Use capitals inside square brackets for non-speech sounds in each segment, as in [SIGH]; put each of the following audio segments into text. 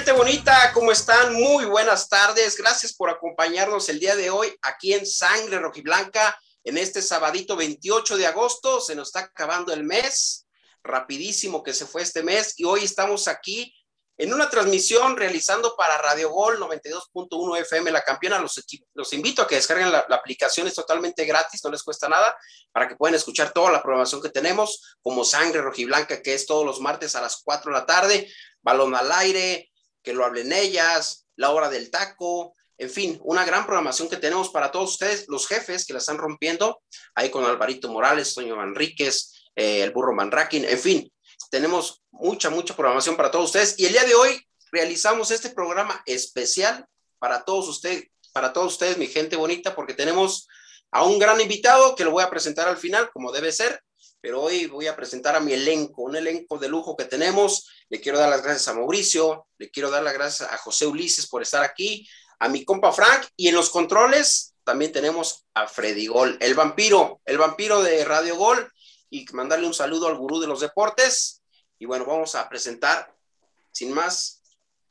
gente bonita? ¿Cómo están? Muy buenas tardes. Gracias por acompañarnos el día de hoy aquí en Sangre Rojiblanca, en este sabadito 28 de agosto. Se nos está acabando el mes, rapidísimo que se fue este mes, y hoy estamos aquí en una transmisión realizando para Radio Gol 92.1 FM La Campeona. Los, los invito a que descarguen la, la, aplicación, es totalmente gratis, no les cuesta nada, para que puedan escuchar toda la programación que tenemos, como Sangre Rojiblanca, que es todos los martes a las 4 de la tarde, Balón al Aire, que lo hablen ellas, La Hora del Taco, en fin, una gran programación que tenemos para todos ustedes, los jefes que la están rompiendo, ahí con Alvarito Morales, Toño Manríquez, eh, el Burro Manrakin, en fin, tenemos mucha, mucha programación para todos ustedes. Y el día de hoy realizamos este programa especial para todos ustedes, para todos ustedes, mi gente bonita, porque tenemos a un gran invitado que lo voy a presentar al final, como debe ser. Pero hoy voy a presentar a mi elenco, un elenco de lujo que tenemos. Le quiero dar las gracias a Mauricio, le quiero dar las gracias a José Ulises por estar aquí, a mi compa Frank, y en los controles también tenemos a Freddy Gol, el vampiro, el vampiro de Radio Gol, y mandarle un saludo al gurú de los deportes. Y bueno, vamos a presentar, sin más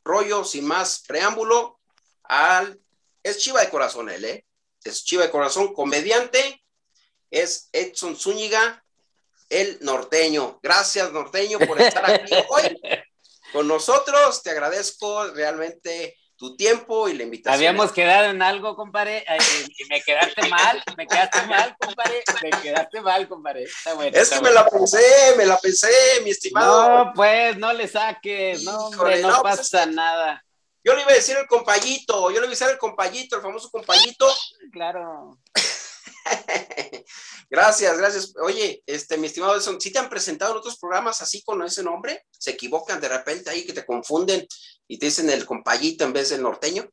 rollo, sin más preámbulo, al... Es Chiva de Corazón él, ¿eh? Es Chiva de Corazón, comediante, es Edson Zúñiga, el norteño. Gracias, norteño, por estar aquí hoy con nosotros. Te agradezco realmente tu tiempo y la invitación. Habíamos quedado en algo, compadre, y me quedaste mal, me quedaste mal, compadre, me quedaste mal, compadre. Está bueno, es está que bueno. me la pensé, me la pensé, mi estimado. No, pues, no le saques, no, hombre, Híjole, no, no, pues, pasa nada. Yo le iba a decir el compayito, yo le iba a decir el compayito, el famoso compayito. Claro. [LAUGHS] gracias, gracias. Oye, este, mi estimado Edson, ¿sí te han presentado en otros programas así con ese nombre? ¿Se equivocan de repente ahí que te confunden y te dicen el compayito en vez del norteño?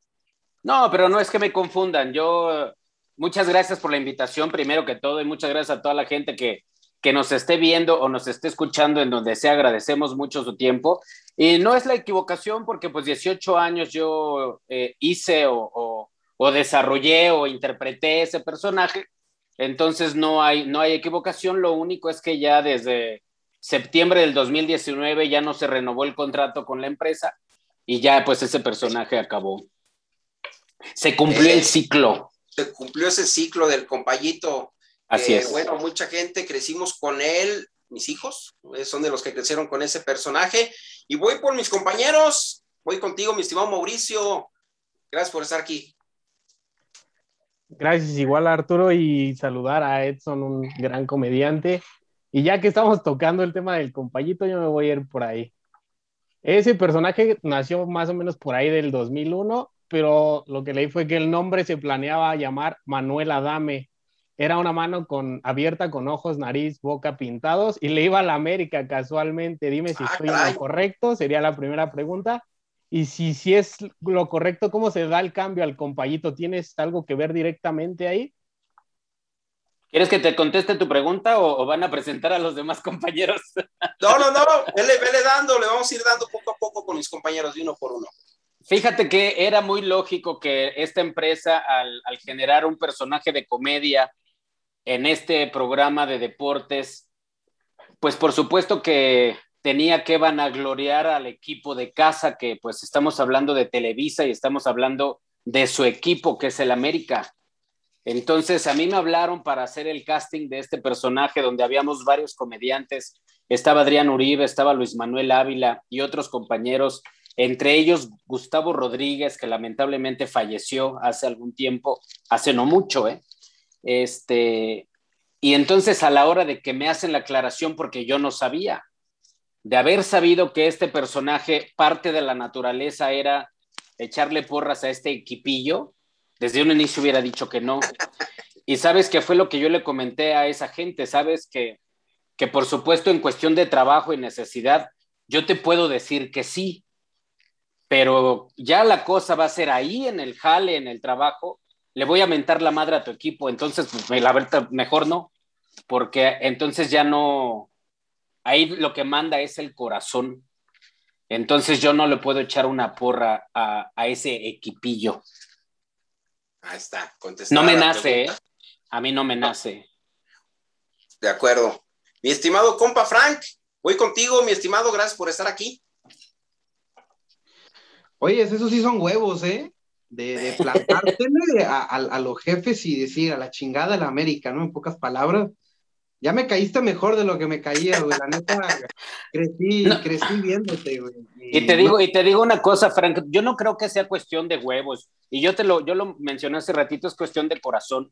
No, pero no es que me confundan. Yo, muchas gracias por la invitación, primero que todo, y muchas gracias a toda la gente que, que nos esté viendo o nos esté escuchando en donde sea. Agradecemos mucho su tiempo. Y no es la equivocación porque pues 18 años yo eh, hice o, o, o desarrollé o interpreté ese personaje. Entonces no hay, no hay equivocación. Lo único es que ya desde septiembre del 2019 ya no se renovó el contrato con la empresa y ya pues ese personaje acabó. Se cumplió el ciclo. Se cumplió ese ciclo del compayito. Así es. Bueno, mucha gente crecimos con él, mis hijos eh, son de los que crecieron con ese personaje. Y voy por mis compañeros, voy contigo, mi estimado Mauricio. Gracias por estar aquí. Gracias igual a Arturo y saludar a Edson, un gran comediante. Y ya que estamos tocando el tema del compayito, yo me voy a ir por ahí. Ese personaje nació más o menos por ahí del 2001, pero lo que leí fue que el nombre se planeaba llamar Manuel Adame. Era una mano con, abierta con ojos, nariz, boca pintados y le iba a la América casualmente. Dime si Ah, estoy en lo correcto, sería la primera pregunta. Y si, si es lo correcto, ¿cómo se da el cambio al compayito? ¿Tienes algo que ver directamente ahí? ¿Quieres que te conteste tu pregunta o, o van a presentar a los demás compañeros? [LAUGHS] No, no, no, vele, vele dando, le vamos a ir dando poco a poco con mis compañeros de uno por uno. Fíjate que era muy lógico que esta empresa, al, al generar un personaje de comedia en este programa de deportes, pues por supuesto que tenía que vanagloriar al equipo de casa, que pues estamos hablando de Televisa y estamos hablando de su equipo, que es el América. Entonces a mí me hablaron para hacer el casting de este personaje donde habíamos varios comediantes. Estaba Adrián Uribe, estaba Luis Manuel Ávila y otros compañeros, entre ellos Gustavo Rodríguez, que lamentablemente falleció hace algún tiempo, hace no mucho, ¿eh? Este, y entonces a la hora de que me hacen la aclaración, porque yo no sabía, de haber sabido que este personaje, parte de la naturaleza era echarle porras a este equipillo, desde un inicio hubiera dicho que no. Y sabes que fue lo que yo le comenté a esa gente, sabes que, que por supuesto en cuestión de trabajo y necesidad, yo te puedo decir que sí, pero ya la cosa va a ser ahí en el jale, en el trabajo, le voy a mentar la madre a tu equipo, entonces pues, la verdad mejor no, porque entonces ya no, ahí lo que manda es el corazón. Entonces yo no le puedo echar una porra a, a ese equipillo. Ahí está, No me nace, ¿eh? A mí no me nace. De acuerdo. Mi estimado compa Frank, voy contigo, mi estimado, gracias por estar aquí. Oye, esos sí son huevos, ¿eh? De, de [LAUGHS] plantártele a, a, los jefes y decir a la chingada de la América, ¿no? En pocas palabras. Ya me caíste mejor de lo que me caía, güey. La neta, crecí, crecí viéndote, güey. Y, te digo, y te digo una cosa, Frank, yo no creo que sea cuestión de huevos. Y yo te lo, yo lo mencioné hace ratito, es cuestión de corazón.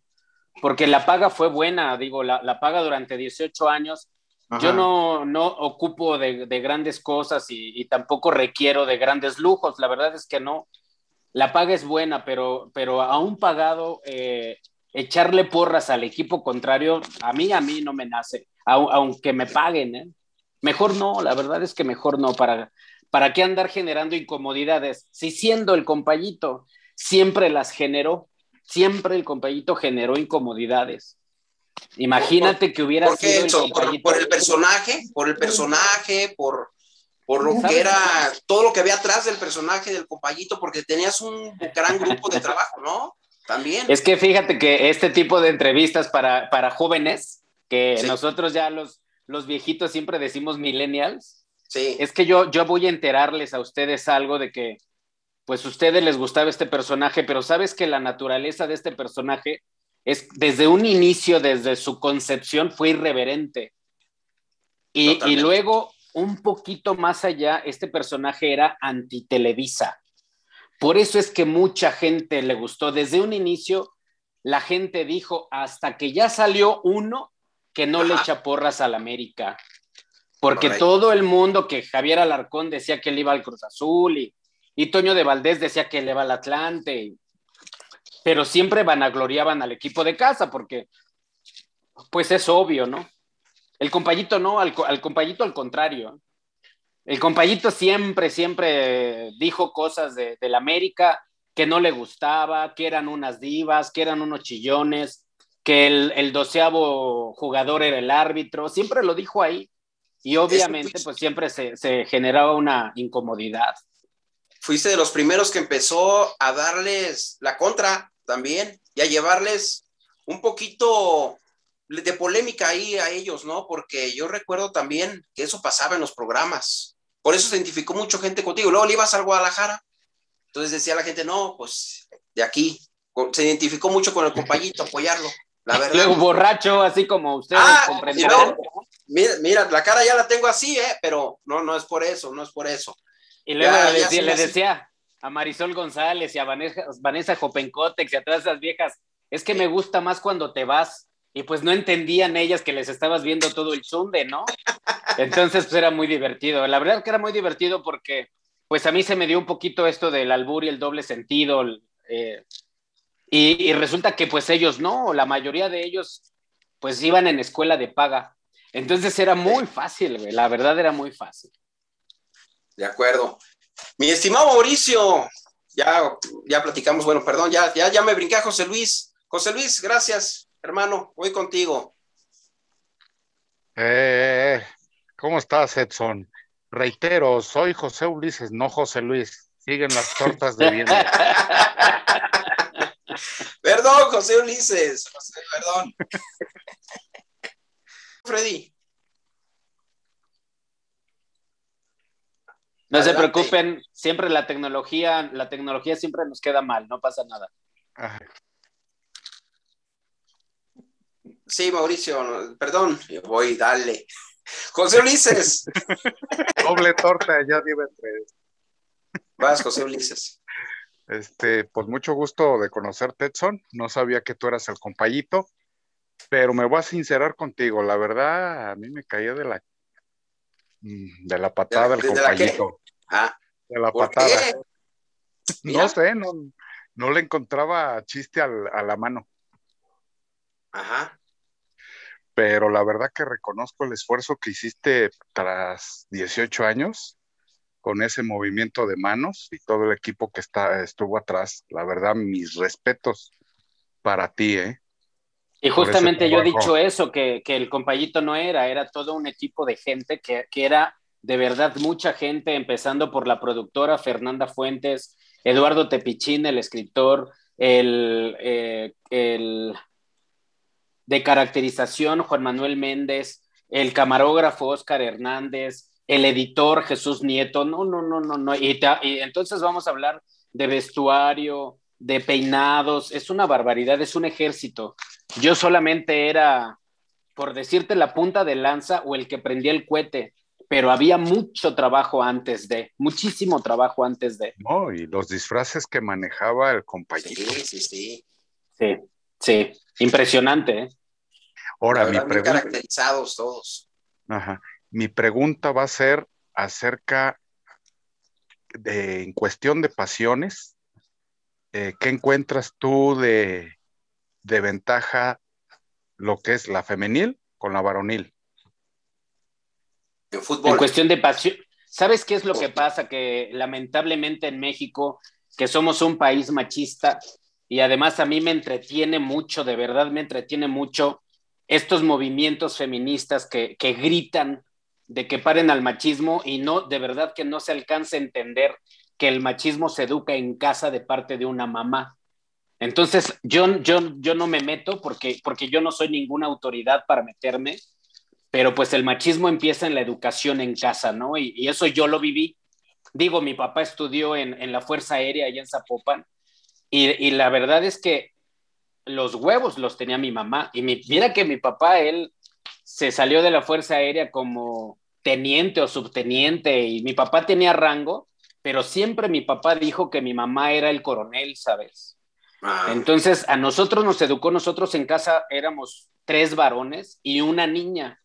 Porque la paga fue buena, digo, la, la paga durante 18 años yo no, no ocupo de, grandes cosas y, tampoco requiero de grandes lujos. La verdad es que no. La paga es buena, pero, pero aún pagado, eh, echarle porras al equipo contrario, a mí, a mí no me nace, aunque me paguen. ¿eh? Mejor no, la verdad es que mejor no. ¿Para, ¿Para qué andar generando incomodidades? Si siendo el compañito siempre las generó, siempre el compañito generó incomodidades. Imagínate que hubiera ¿Por sido por, el personaje, por el personaje, por, por lo que era todo lo que había atrás del personaje del compañito, porque tenías un gran grupo de trabajo, ¿no? También. Es que fíjate que este tipo de entrevistas para, para jóvenes, que nosotros ya los, los viejitos siempre decimos millennials, sí. es que yo, yo voy a enterarles a ustedes algo de que, pues a ustedes les gustaba este personaje, pero sabes que la naturaleza de este personaje es desde un inicio, desde su concepción, fue irreverente. Y, y, luego, un poquito más allá, este personaje era anti-Televisa. Por eso es que mucha gente le gustó. Desde un inicio, la gente dijo, hasta que ya salió uno que no le echa porras al América. Porque todo el mundo que Javier Alarcón decía que él iba al Cruz Azul y, y Toño de Valdés decía que él iba al Atlante pero siempre vanagloriaban al equipo de casa porque, pues es obvio, ¿no? El compañito no, al, al compañito al contrario. El compañito siempre, siempre dijo cosas de, la América que no le gustaba, que eran unas divas, que eran unos chillones, que el, el doceavo jugador era el árbitro, siempre lo dijo ahí. Y obviamente, pues siempre se, se generaba una incomodidad. Fuiste de los primeros que empezó a darles la contra también y a llevarles un poquito de polémica ahí a ellos, ¿no? Porque yo recuerdo también que eso pasaba en los programas. Por eso se identificó mucho gente contigo. Luego le ibas al Guadalajara. Entonces decía la gente, no, pues de aquí. Se identificó mucho con el compañito, apoyarlo. La [LAUGHS] verdad. Luego borracho, así como ustedes ah, mira, mira, la cara ya la tengo así, ¿eh? Pero no, no es por eso, no es por eso. Y luego le decía, a Marisol González y a Vanessa, Vanessa Jopencotex y a todas esas viejas, es que me gusta más cuando te vas. Y pues no entendían ellas que les estabas viendo todo el zunde, ¿no? Entonces, pues era muy divertido. La verdad que era muy divertido porque, pues a mí se me dio un poquito esto del albur y el doble sentido. Eh, y, resulta que pues ellos no, la mayoría de ellos pues iban en escuela de paga. Entonces era muy fácil, la verdad era muy fácil. De acuerdo. Mi estimado Mauricio, ya, ya platicamos, bueno, perdón, ya, ya, ya me brinqué a José Luis. José Luis, gracias, hermano, voy contigo. Eh, ¿Cómo estás, Edson? Reitero, soy José Ulises, no José Luis. Siguen las tortas de viento. [LAUGHS] perdón, José Ulises, perdón. [LAUGHS] Freddy. No se preocupen, siempre la tecnología, la tecnología siempre nos queda mal, no pasa nada. Sí, Mauricio, perdón, voy, dale. José Ulises. [LAUGHS] Doble torta, ya dime tres. Vas, José Ulises. Este, pues mucho gusto de conocerte, Edson. No sabía que tú eras el compañito, pero me voy a sincerar contigo. La verdad, a mí me caía de la Mm, de la patada del compañito. Ah, de la patada. No sé, no, no le encontraba chiste a la mano. Ajá. Pero la verdad que reconozco el esfuerzo que hiciste tras 18 años con ese movimiento de manos y todo el equipo que está, estuvo atrás. La verdad, mis respetos para ti, ¿eh? Y justamente yo he dicho eso, que, el compañito no era, era todo un equipo de gente que, era de verdad mucha gente, empezando por la productora Fernanda Fuentes, Eduardo Tepichín, el escritor, el, eh, el de caracterización Juan Manuel Méndez, el camarógrafo Oscar Hernández, el editor Jesús Nieto, no, no, no, no, no. Y, y entonces vamos a hablar de vestuario, de peinados, es una barbaridad, es un ejército. Yo solamente era, por decirte, la punta de lanza o el que prendía el cohete, pero había mucho trabajo antes de, muchísimo trabajo antes de. No, y los disfraces que manejaba el compañero. Sí, sí, sí. Sí, sí, impresionante. ¿eh? Ahora, mi pregunta. caracterizados todos. Ajá. Mi pregunta va a ser acerca de, en cuestión de pasiones, eh, ¿qué encuentras tú de, de ventaja lo que es la femenil con la varonil? En fútbol. En cuestión de pasión. ¿Sabes qué es lo que pasa? Que lamentablemente en México, que somos un país machista, y además a mí me entretiene mucho, de verdad me entretiene mucho estos movimientos feministas que, que gritan de que paren al machismo y no, de verdad que no se alcanza a entender que el machismo se educa en casa de parte de una mamá. Entonces, yo, yo, yo no me meto porque, porque yo no soy ninguna autoridad para meterme, pero pues el machismo empieza en la educación en casa, ¿no? Y, y eso yo lo viví. Digo, mi papá estudió en, en la Fuerza Aérea allá en Zapopan y, y, la verdad es que los huevos los tenía mi mamá. Y mi, mira que mi papá, él se salió de la Fuerza Aérea como teniente o subteniente y mi papá tenía rango, pero siempre mi papá dijo que mi mamá era el coronel, ¿sabes? Ah. Entonces, a nosotros nos educó, nosotros en casa éramos tres varones y una niña.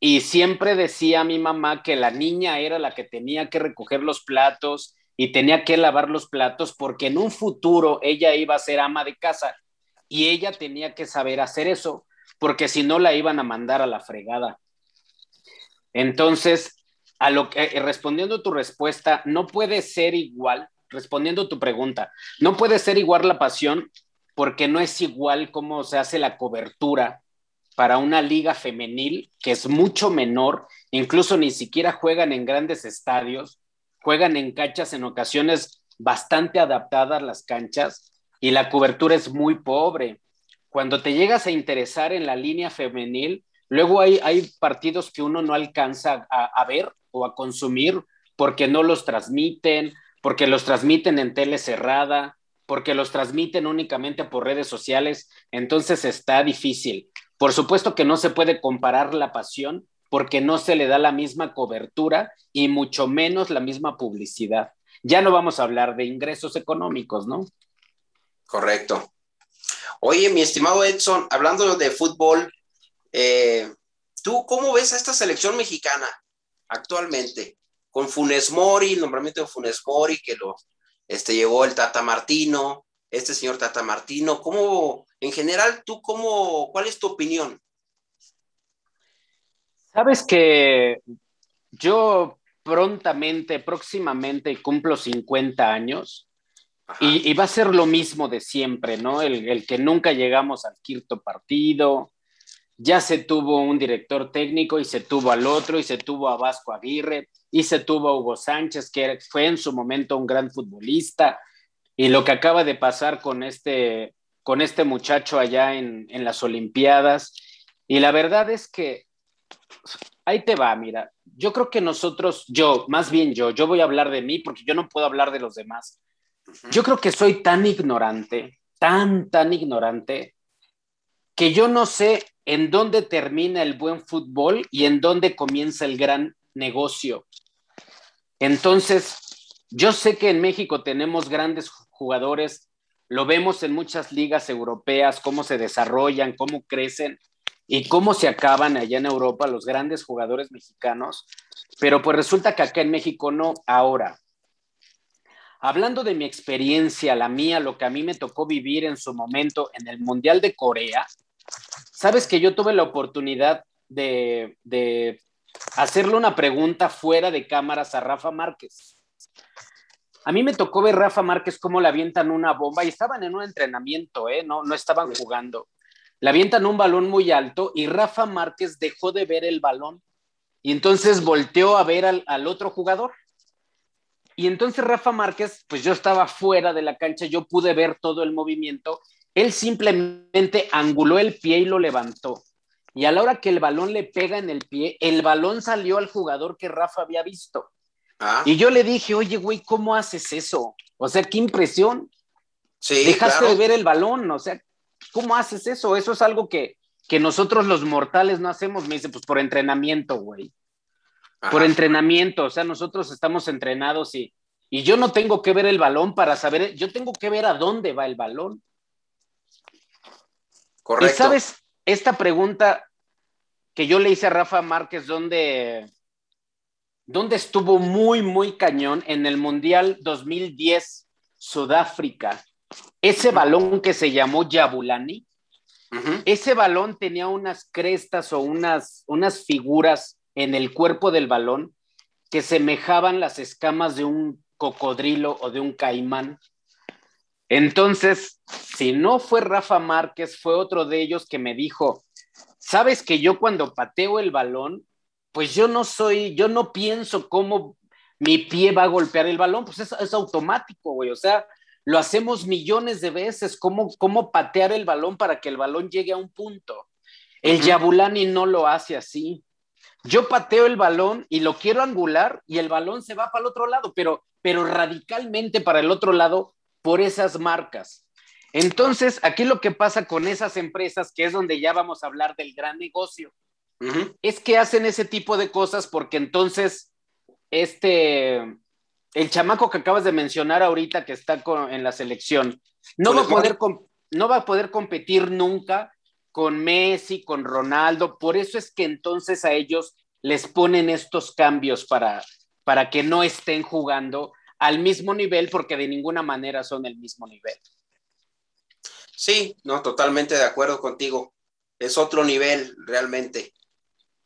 Y siempre decía mi mamá que la niña era la que tenía que recoger los platos y tenía que lavar los platos porque en un futuro ella iba a ser ama de casa y ella tenía que saber hacer eso porque si no la iban a mandar a la fregada. Entonces, a lo que, eh, respondiendo tu respuesta, no puede ser igual, respondiendo tu pregunta, no puede ser igual la pasión porque no es igual cómo se hace la cobertura para una liga femenil que es mucho menor, incluso ni siquiera juegan en grandes estadios, juegan en canchas en ocasiones bastante adaptadas las canchas y la cobertura es muy pobre. Cuando te llegas a interesar en la línea femenil, luego hay, hay partidos que uno no alcanza a, a ver o a consumir porque no los transmiten, porque los transmiten en tele cerrada, porque los transmiten únicamente por redes sociales, entonces está difícil. Por supuesto que no se puede comparar la pasión porque no se le da la misma cobertura y mucho menos la misma publicidad. Ya no vamos a hablar de ingresos económicos, ¿no? Correcto. Oye, mi estimado Edson, hablando de fútbol, eh, ¿tú cómo ves a esta selección mexicana? actualmente, con Funes Mori, el nombramiento de Funes Mori, que lo este, llevó el Tata Martino, este señor Tata Martino, ¿cómo, en general, tú cómo, cuál es tu opinión? Sabes que yo prontamente, próximamente cumplo 50 años y, y, va a ser lo mismo de siempre, ¿no? El, el, que nunca llegamos al quinto partido, ya se tuvo un director técnico y se tuvo al otro y se tuvo a Vasco Aguirre y se tuvo a Hugo Sánchez, que fue en su momento un gran futbolista. Y lo que acaba de pasar con este, con este muchacho allá en, en las Olimpiadas. Y la verdad es que ahí te va, mira, yo creo que nosotros, yo, más bien yo, yo voy a hablar de mí porque yo no puedo hablar de los demás. Yo creo que soy tan ignorante, tan, tan ignorante, que yo no sé en dónde termina el buen fútbol y en dónde comienza el gran negocio. Entonces, yo sé que en México tenemos grandes jugadores, lo vemos en muchas ligas europeas, cómo se desarrollan, cómo crecen y cómo se acaban allá en Europa los grandes jugadores mexicanos, pero pues resulta que acá en México no. Ahora, hablando de mi experiencia, la mía, lo que a mí me tocó vivir en su momento en el Mundial de Corea, Sabes que yo tuve la oportunidad de, hacerle una pregunta fuera de cámaras a Rafa Márquez. A mí me tocó ver Rafa Márquez cómo le avientan una bomba y estaban en un entrenamiento, ¿eh? no, no estaban jugando. Le avientan un balón muy alto y Rafa Márquez dejó de ver el balón y entonces volteó a ver al, al otro jugador. Y entonces Rafa Márquez, pues yo estaba fuera de la cancha, yo pude ver todo el movimiento él simplemente anguló el pie y lo levantó. y a la hora que el balón le pega en el pie, el balón salió al jugador que Rafa había visto. Ah. Y yo le dije, oye, güey, ¿cómo haces eso? O sea, qué impresión. Sí, Dejaste de ver el balón, o sea, ¿cómo haces eso? Eso es algo que, que nosotros los mortales no hacemos. Me dice, pues por entrenamiento, güey. Por entrenamiento, o sea, nosotros estamos entrenados y, y yo no tengo que ver el balón para saber, yo tengo que ver a dónde va el balón. Correcto. Y sabes, esta pregunta que yo le hice a Rafa Márquez, ¿dónde, dónde estuvo muy, muy cañón en el Mundial 2010 Sudáfrica? Ese balón que se llamó Yabulani, ese balón tenía unas crestas o unas, unas figuras en el cuerpo del balón que semejaban las escamas de un cocodrilo o de un caimán. Entonces, si no fue Rafa Márquez, fue otro de ellos que me dijo, sabes que yo cuando pateo el balón, pues yo no soy, yo no pienso cómo mi pie va a golpear el balón, pues es, es automático, güey, o sea, lo hacemos millones de veces, cómo, cómo patear el balón para que el balón llegue a un punto. El Yabulani no lo hace así. Yo pateo el balón y lo quiero angular y el balón se va para el otro lado, pero, pero radicalmente para el otro lado por esas marcas. Entonces, aquí lo que pasa con esas empresas, que es donde ya vamos a hablar del gran negocio, es que hacen ese tipo de cosas porque entonces, este, el chamaco que acabas de mencionar ahorita que está en la selección, no va, a poder, no va a poder competir nunca con Messi, con Ronaldo, por eso es que entonces a ellos les ponen estos cambios para, para que no estén jugando al mismo nivel porque de ninguna manera son el mismo nivel. Sí, no, totalmente de acuerdo contigo. Es otro nivel realmente.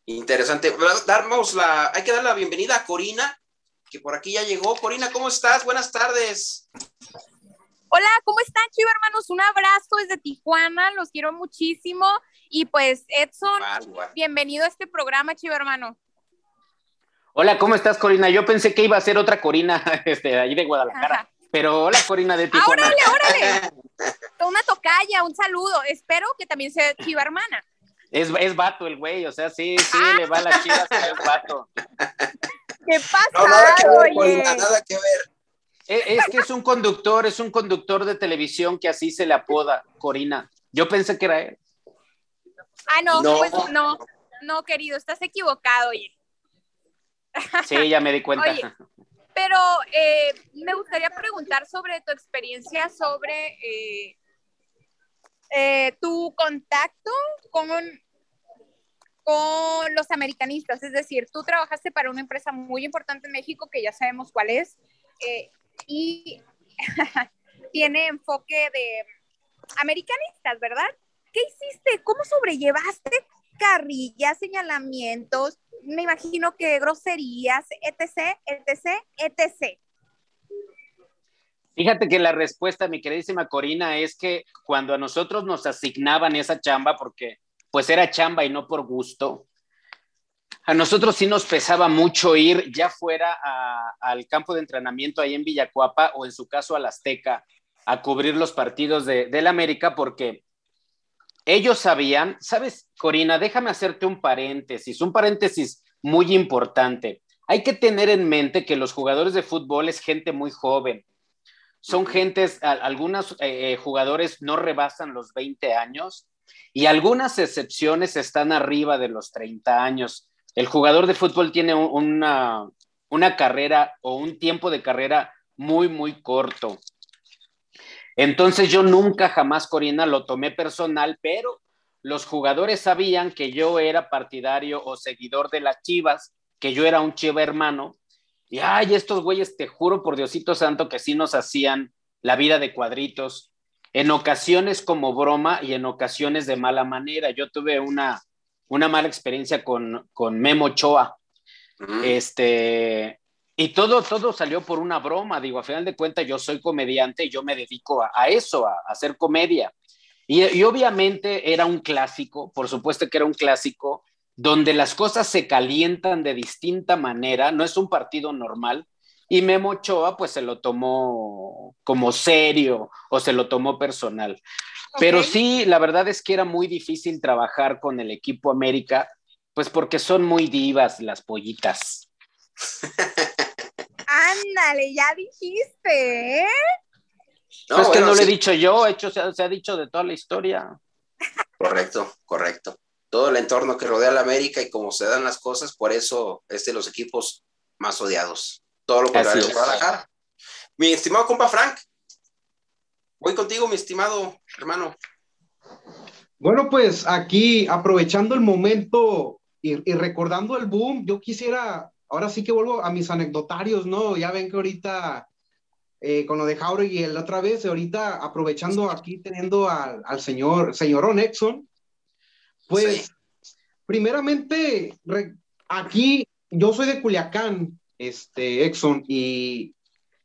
Interesante. Damos la, hay que dar la bienvenida a Corina, que por aquí ya llegó. Corina, ¿cómo estás? Buenas tardes. Hola, ¿cómo están, chivo hermanos? Un abrazo desde Tijuana, los quiero muchísimo. Y pues, Edson, bienvenido a este programa, chivo hermano. Hola, ¿cómo estás, Corina? Yo pensé que iba a ser otra Corina [LAUGHS] este, ahí de Guadalajara. Pero hola, Corina de Tijuana. ¡Órale, órale! [LAUGHS] Una tocalla, un saludo. Espero que también sea chiva hermana. Es, es vato el güey, o sea, sí, sí, le va a las chivas, pero es vato. [LAUGHS] ¿Qué pasa? No, nada que ver, Corina, nada que ver. Es, que es un conductor, es un conductor de televisión que así se le apoda, Corina. Yo pensé que era él. Ah, no, pues no, no, querido, estás equivocado, oye. Sí, ya me di cuenta. pero eh, me gustaría preguntar sobre tu experiencia, sobre eh, eh, tu contacto con, con los americanistas. Es decir, tú trabajaste para una empresa muy importante en México, que ya sabemos cuál es, y [LAUGHS] tiene enfoque de americanistas, ¿verdad? ¿Qué hiciste? ¿Cómo sobrellevaste carrillas, señalamientos? Me imagino que groserías, etc., etc., etc. Fíjate que la respuesta, mi queridísima Corina, es que cuando a nosotros nos asignaban esa chamba, porque pues era chamba y no por gusto, a nosotros sí nos pesaba mucho ir ya fuera al campo de entrenamiento ahí en Villacuapa o en su caso al Azteca a cubrir los partidos de, del América porque ellos sabían, sabes, Corina, déjame hacerte un paréntesis, un paréntesis muy importante. Hay que tener en mente que los jugadores de fútbol es gente muy joven. Son gentes, algunos eh, eh, jugadores no rebasan los 20 años y algunas excepciones están arriba de los 30 años. El jugador de fútbol tiene una, una carrera o un tiempo de carrera muy, muy corto. Entonces yo nunca jamás, Corina, lo tomé personal, pero los jugadores sabían que yo era partidario o seguidor de las Chivas, que yo era un chiva hermano. Y ay, estos güeyes, te juro por Diosito Santo que sí nos hacían la vida de cuadritos, en ocasiones como broma y en ocasiones de mala manera. Yo tuve una, una mala experiencia con, con Memo Choa. Este, y todo, todo salió por una broma, digo, a final de cuentas yo soy comediante y yo me dedico a, eso, a, hacer comedia. Y, obviamente era un clásico, por supuesto que era un clásico, donde las cosas se calientan de distinta manera, no es un partido normal, y Memo Ochoa pues se lo tomó como serio o se lo tomó personal. Pero sí, la verdad es que era muy difícil trabajar con el equipo América, pues porque son muy divas las pollitas. Ándale, ya dijiste, ¿eh? pues que bueno, no lo he dicho yo, hecho, se, ha- se ha dicho de toda la historia. [LAUGHS] Correcto, correcto. Todo el entorno que rodea a la América y cómo se dan las cosas, por eso es de los equipos más odiados. Todo lo contrario es. Guadalajara. Mi estimado compa Frank, voy contigo, mi estimado hermano. Bueno, pues aquí aprovechando el momento y, y recordando el boom, yo quisiera, ahora sí que vuelvo a mis anecdotarios, ¿no? Ya ven que ahorita eh, con lo de Jauregui la otra vez, ahorita aprovechando aquí teniendo al, al señor, señorón Exxon, pues Sí. primeramente re- aquí yo soy de Culiacán, este Exxon, y,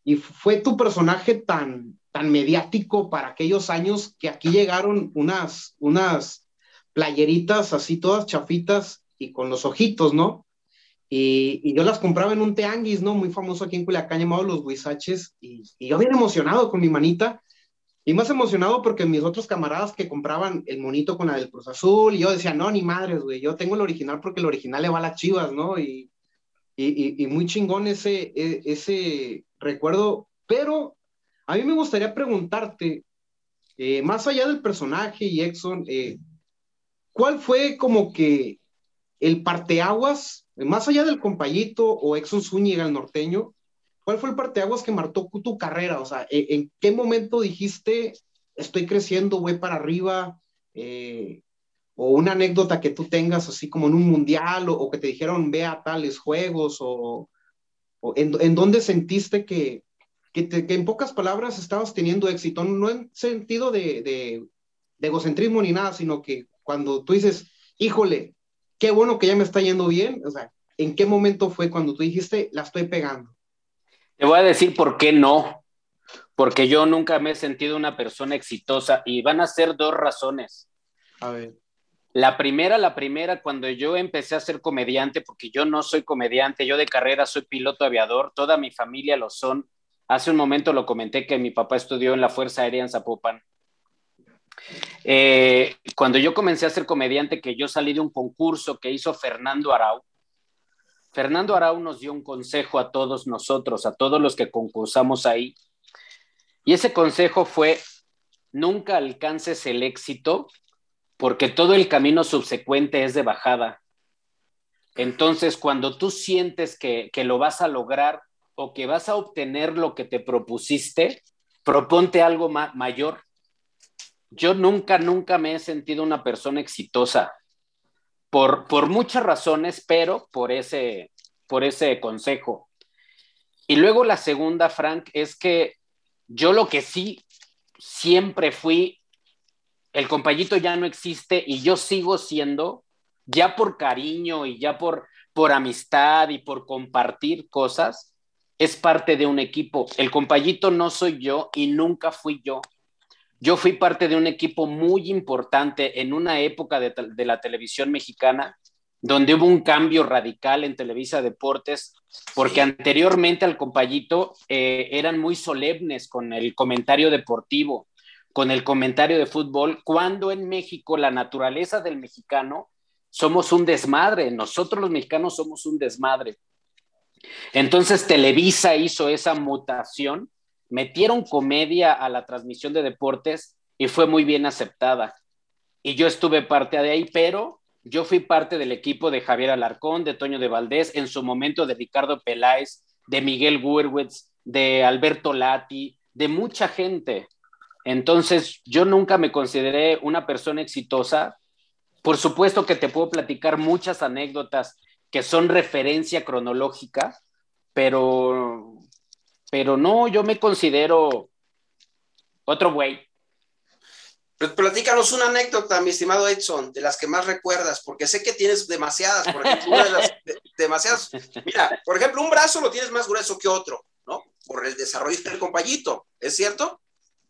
y fue tu personaje tan, tan mediático para aquellos años que aquí llegaron unas, unas playeritas así todas chafitas y con los ojitos, ¿no? Y, y yo las compraba en un teanguis, ¿no? Muy famoso aquí en Culiacán llamado Los Huizaches, y, y yo bien emocionado con mi manita, y más emocionado porque mis otros camaradas que compraban el monito con la del Cruz Azul, y yo decía, no, ni madres, güey, yo tengo el original porque el original le va a las chivas, ¿no? Y, y, y- y muy chingón ese, e- ese recuerdo, pero a mí me gustaría preguntarte, eh, más allá del personaje y Exxon, eh, ¿cuál fue como que el parteaguas, más allá del compayito o Exxon Zúñiga, el norteño, ¿cuál fue el parteaguas que marcó tu carrera? O sea, ¿en, en qué momento dijiste, estoy creciendo, voy para arriba? Eh, o una anécdota que tú tengas así como en un mundial o, o que te dijeron ve a tales juegos o, o en, en dónde sentiste que, que, te- que en pocas palabras estabas teniendo éxito, no en sentido de, de, de egocentrismo ni nada, sino que cuando tú dices, híjole, qué bueno que ya me está yendo bien, o sea, ¿en qué momento fue cuando tú dijiste, la estoy pegando? Te voy a decir por qué no. Porque yo nunca me he sentido una persona exitosa y van a ser dos razones. A ver. La primera, la primera, cuando yo empecé a ser comediante, porque yo no soy comediante, yo de carrera soy piloto aviador, toda mi familia lo son. Hace un momento lo comenté que mi papá estudió en la Fuerza Aérea en Zapopan. Eh, cuando yo comencé a ser comediante, que yo salí de un concurso que hizo Fernando Arau, Fernando Arau nos dio un consejo a todos nosotros, a todos los que concursamos ahí. Y ese consejo fue, nunca alcances el éxito porque todo el camino subsecuente es de bajada. Entonces, cuando tú sientes que, que, lo vas a lograr o que vas a obtener lo que te propusiste, proponte algo ma mayor. Yo nunca, nunca me he sentido una persona exitosa por, por muchas razones, pero por ese, por ese consejo. Y luego la segunda, Frank, es que yo lo que sí siempre fui el compañito ya no existe y yo sigo siendo, ya por cariño y ya por, por amistad y por compartir cosas, es parte de un equipo. El compañito no soy yo y nunca fui yo. Yo fui parte de un equipo muy importante en una época de, de la televisión mexicana donde hubo un cambio radical en Televisa Deportes, porque anteriormente al compañito eh, eran muy solemnes con el comentario deportivo con el comentario de fútbol, cuando en México la naturaleza del mexicano somos un desmadre, nosotros los mexicanos somos un desmadre. Entonces Televisa hizo esa mutación, metieron comedia a la transmisión de deportes y fue muy bien aceptada. Y yo estuve parte de ahí, pero yo fui parte del equipo de Javier Alarcón, de Toño de Valdés, en su momento de Ricardo Peláez, de Miguel Gurwitz, de Alberto Lati, de mucha gente. Entonces, yo nunca me consideré una persona exitosa. Por supuesto que te puedo platicar muchas anécdotas que son referencia cronológica, pero, pero no, yo me considero otro güey. Platícanos una anécdota, mi estimado Edson, de las que más recuerdas, porque sé que tienes demasiadas, por ejemplo, una de las, [LAUGHS] de, demasiadas. Mira, por ejemplo, un brazo lo tienes más grueso que otro, ¿no? Por el desarrollo del compañito, ¿es cierto?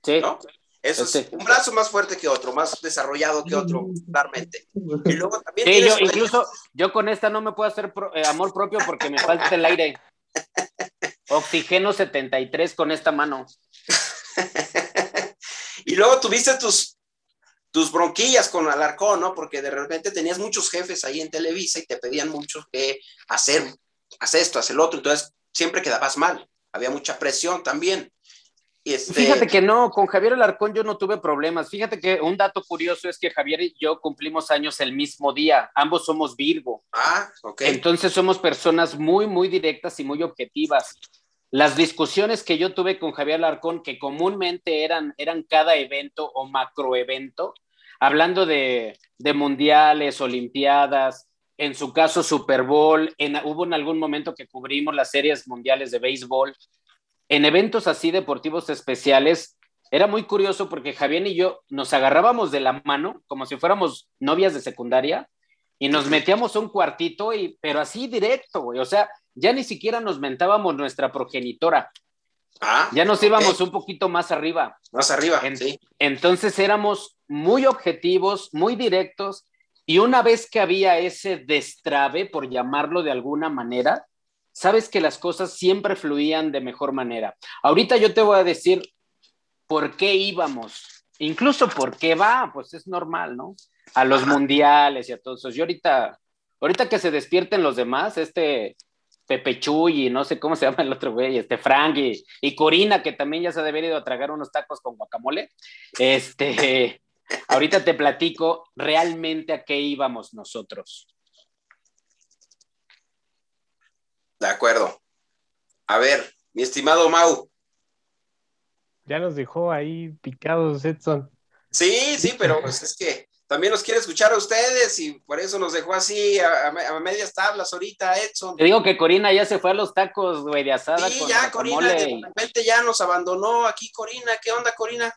Sí. ¿no? Eso es un brazo más fuerte que otro, más desarrollado que otro, claramente. Y luego también. Sí, yo, incluso yo con esta no me puedo hacer pro, eh, amor propio porque me falta el aire. [LAUGHS] Oxígeno 73 con esta mano. [LAUGHS] y luego tuviste tus, tus bronquillas con Alarcón, ¿no? Porque de repente tenías muchos jefes ahí en Televisa y te pedían mucho que hacer, hacer esto, hacer lo otro, entonces siempre quedabas mal, había mucha presión también. Este... Fíjate que no, con Javier Alarcón yo no tuve problemas. Fíjate que un dato curioso es que Javier y yo cumplimos años el mismo día. Ambos somos Virgo. Ah, ok. Entonces somos personas muy, muy directas y muy objetivas. Las discusiones que yo tuve con Javier Alarcón, que comúnmente eran, eran cada evento o macroevento, hablando de, de mundiales, olimpiadas, en su caso Super Bowl, en, hubo en algún momento que cubrimos las series mundiales de béisbol en eventos así deportivos especiales, era muy curioso porque Javier y yo nos agarrábamos de la mano como si fuéramos novias de secundaria y nos metíamos a un cuartito, y, pero así directo, güey. O sea, ya ni siquiera nos mentábamos nuestra progenitora. Ah, ya nos okay. íbamos un poquito más arriba. Más arriba, En- sí. Entonces éramos muy objetivos, muy directos, y una vez que había ese destrabe, por llamarlo de alguna manera, sabes que las cosas siempre fluían de mejor manera. Ahorita yo te voy a decir por qué íbamos, incluso por qué va, pues es normal, ¿no? A los mundiales y a todos esos. Yo ahorita, ahorita que se despierten los demás, este Pepe Chuy y no sé cómo se llama el otro güey, este Frank y, y Corina, que también ya se ha de haber ido a tragar unos tacos con guacamole. Este, [LAUGHS] ahorita te platico realmente a qué íbamos nosotros. De acuerdo. A ver, mi estimado Mau. Ya nos dejó ahí picados, Edson. Sí, sí, pero pues es que también nos quiere escuchar a ustedes y por eso nos dejó así a, a- a medias tablas ahorita, Edson. Te digo que Corina ya se fue a los tacos, güey, de asada Sí, con ya, Corina, de repente ya nos abandonó aquí, Corina. ¿Qué onda, Corina?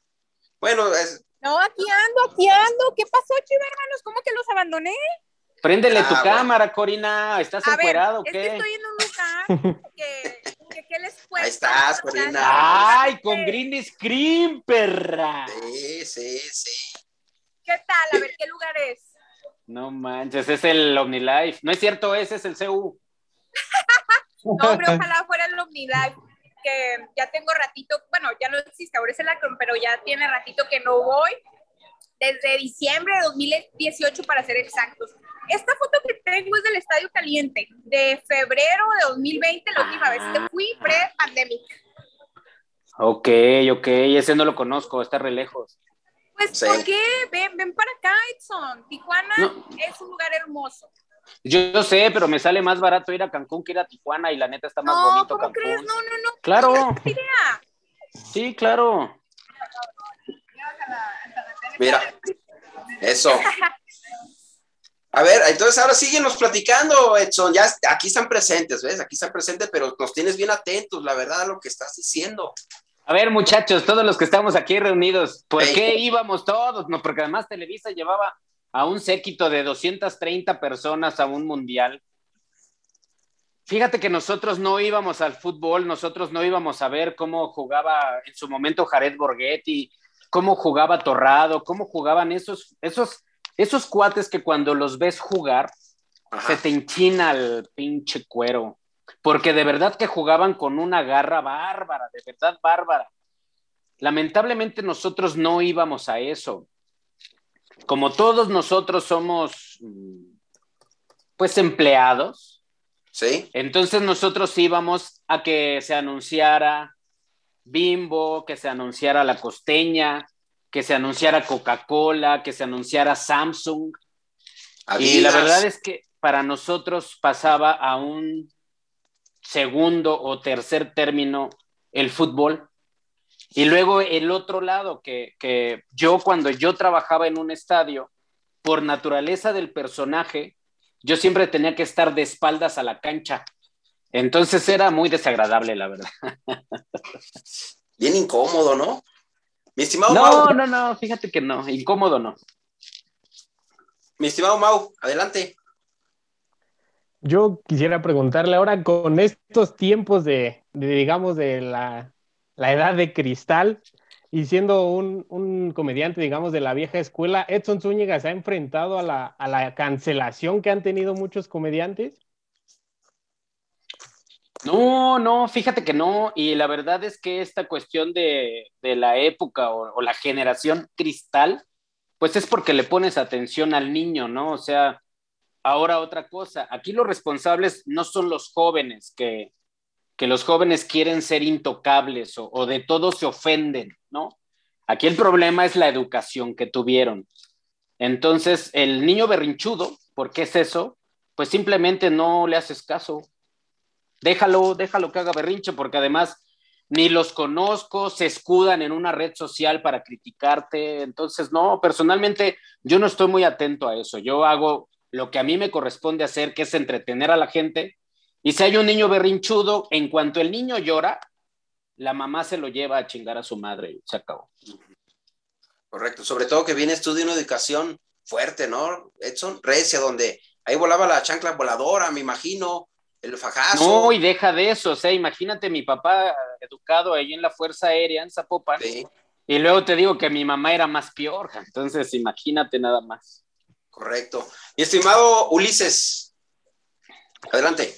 Bueno, es- No, aquí ando, aquí ando. ¿Qué pasó, chiva, hermanos? ¿Cómo que los abandoné? Préndele tu Ah, bueno. cámara, Corina. ¿Estás A ver, encuerado o es que qué? estoy en un que, que ¿qué les cuento? Ahí estás, Corina. ¡Ay, con Green Screen, perra! sí, sí, sí. ¿Qué tal? A ver, ¿qué lugar es? No manches, es el OmniLife. No es cierto, ese es el CU. No, hombre, ojalá fuera el OmniLife, que ya tengo ratito, bueno, ya no existe, ahora es el Acron, pero ya tiene ratito que no voy, desde diciembre de 2018 para ser exactos. Esta foto que tengo es del Estadio Caliente, de febrero de 2020, la última vez que fui pre-pandemic. Ok, ok, ese no lo conozco, está re lejos. Pues, Sí. ¿por qué? Ven, ven para acá, Edson. Tijuana No. es un lugar hermoso. Yo, yo sé, pero me sale más barato ir a Cancún que ir a Tijuana y la neta está más No, bonito ¿cómo Cancún. crees? No, no, no. Claro, sí, claro. Mira, eso. [LAUGHS] A ver, entonces ahora síguenos platicando, Edson. Ya aquí están presentes, ¿ves? Aquí están presentes, pero nos tienes bien atentos, la verdad, a lo que estás diciendo. A ver, muchachos, todos los que estamos aquí reunidos, ¿por qué íbamos todos? No, porque además Televisa llevaba a un séquito de 230 personas a un mundial. Fíjate que nosotros no íbamos al fútbol, nosotros no íbamos a ver cómo jugaba en su momento Jared Borghetti, cómo jugaba Torrado, cómo jugaban esos, esos, esos cuates que cuando los ves jugar, Ajá. se te enchina el pinche cuero. Porque de verdad que jugaban con una garra bárbara, de verdad bárbara. Lamentablemente nosotros no íbamos a eso. Como todos nosotros somos, mm, pues, empleados, Sí, entonces nosotros íbamos a que se anunciara Bimbo, que se anunciara La Costeña, que se anunciara Coca-Cola, que se anunciara Samsung. Y la verdad es que para nosotros pasaba a un segundo o tercer término el fútbol. Y luego el otro lado, que, que yo cuando yo trabajaba en un estadio, por naturaleza del personaje, yo siempre tenía que estar de espaldas a la cancha. Entonces era muy desagradable, la verdad. Bien incómodo, ¿no? Mi estimado No, Mau, no, no, fíjate que no, incómodo no. mi estimado Mau, adelante. Yo quisiera preguntarle ahora con estos tiempos de, de, digamos, de la, la edad de cristal y siendo un, un, comediante, digamos, de la vieja escuela, Edson Zúñiga se ha enfrentado a la, a la cancelación que han tenido muchos comediantes. No, no, fíjate que no. Y la verdad es que esta cuestión de, de la época o, la generación cristal pues es porque le pones atención al niño, ¿no? O sea, ahora otra cosa, aquí los responsables no son los jóvenes, que, que los jóvenes quieren ser intocables o, o de todo se ofenden, ¿no? Aquí el problema es la educación que tuvieron. Entonces, el niño berrinchudo, ¿por qué es eso? Pues simplemente no le haces caso. Déjalo, déjalo que haga berrinche, porque además ni los conozco, se escudan en una red social para criticarte. Entonces, no, personalmente yo no estoy muy atento a eso. Yo hago lo que a mí me corresponde hacer, que es entretener a la gente. Y si hay un niño berrinchudo, en cuanto el niño llora, la mamá se lo lleva a chingar a su madre se acabó. Correcto, sobre todo que vienes tú de una educación fuerte, ¿no, Edson? Recia, donde ahí volaba la chancla voladora, me imagino, el fajazo. No, y deja de eso, o sea, imagínate mi papá educado ahí en la Fuerza Aérea en Zapopan, Sí, y luego te digo que mi mamá era más peor, entonces imagínate nada más. correcto. Mi estimado Ulises, adelante.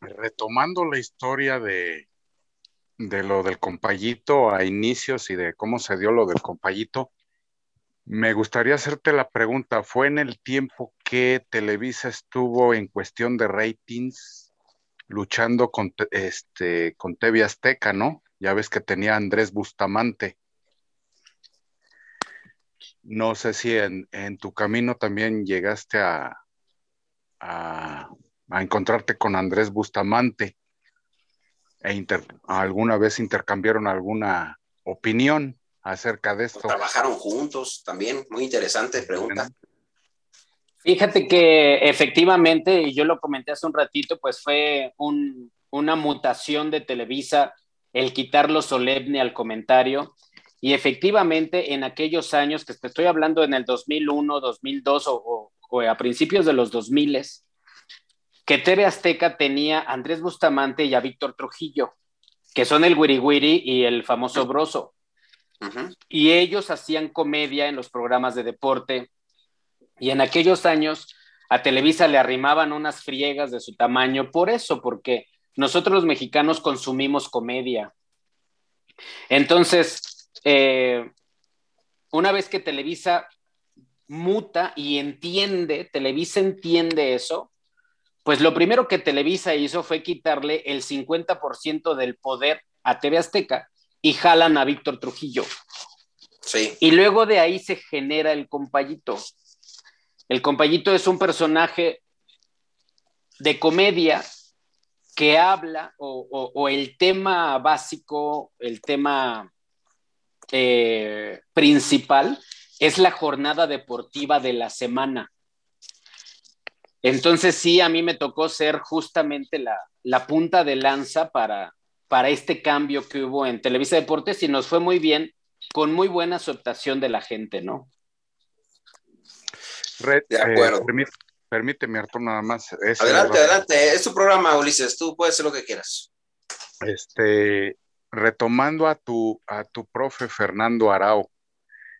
Retomando la historia de, de lo del compayito a inicios y de cómo se dio lo del compayito, me gustaría hacerte la pregunta, ¿fue en el tiempo que Televisa estuvo en cuestión de ratings luchando con, te- este, con TV Azteca, ¿no? Ya ves que tenía Andrés Bustamante. No sé si en, tu camino también llegaste a, a, encontrarte con Andrés Bustamante e alguna vez intercambiaron alguna opinión acerca de esto. Trabajaron juntos también, muy interesante pregunta. Fíjate que efectivamente, y yo lo comenté hace un ratito, pues fue un- una mutación de Televisa el quitar lo solemne al comentario. Y efectivamente, en aquellos años, que te estoy hablando en el 2001, 2002 o, o- o a principios de los 2000, que TV Azteca tenía a Andrés Bustamante y a Víctor Trujillo, que son el Wiri Wiri y el famoso Broso Y ellos hacían comedia en los programas de deporte. Y en aquellos años a Televisa le arrimaban unas friegas de su tamaño por eso, porque nosotros los mexicanos consumimos comedia. Entonces, eh, una vez que Televisa muta y entiende, Televisa entiende eso, pues lo primero que Televisa hizo fue quitarle el 50% del poder a TV Azteca y jalan a Víctor Trujillo. Sí, Y luego de ahí se genera el compayito. El compayito es un personaje de comedia que habla o, o- o el tema básico, el tema eh, principal es la jornada deportiva de la semana. Entonces sí, a mí me tocó ser justamente la, la punta de lanza para, para este cambio que hubo en Televisa Deportes y nos fue muy bien, con muy buena aceptación de la gente, ¿no? Red, De acuerdo. eh, permí- permíteme, Arturo, nada más. ese adelante, adelante. Es tu programa, Ulises. Tú puedes hacer lo que quieras. Este, retomando a tu, a tu profe Fernando Arau,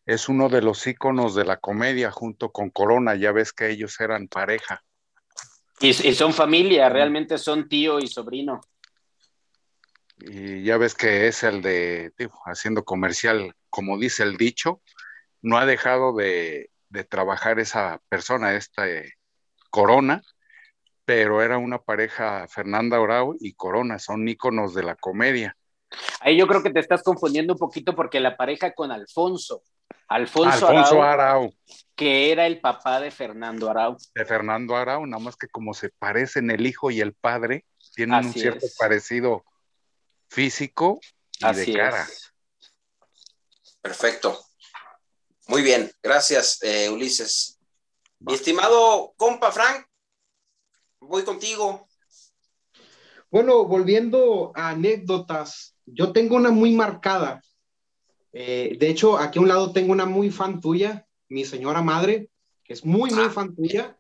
es uno de los íconos de la comedia junto con Corona, ya ves que ellos eran pareja. Y, y son familia, realmente son tío y sobrino. Y ya ves que es el de, digo, haciendo comercial, como dice el dicho, no ha dejado de, de trabajar esa persona, esta eh, Corona, pero era una pareja, Fernanda Arau y Corona, son íconos de la comedia. Ahí yo creo que te estás confundiendo un poquito porque la pareja con Alfonso, Alfonso, Alfonso Arau, Arau. que era el papá de Fernando Arau. de Fernando Arau, nada más que como se parecen el hijo y el padre, tienen un cierto es. parecido físico y Así de cara. es. Perfecto. Muy bien. Gracias, eh, Ulises. Mi estimado compa Frank, voy contigo. Bueno, volviendo a anécdotas, yo tengo una muy marcada. Eh, de hecho, aquí a un lado tengo una muy fan tuya, mi señora madre, que es muy, muy Ah, fan tuya.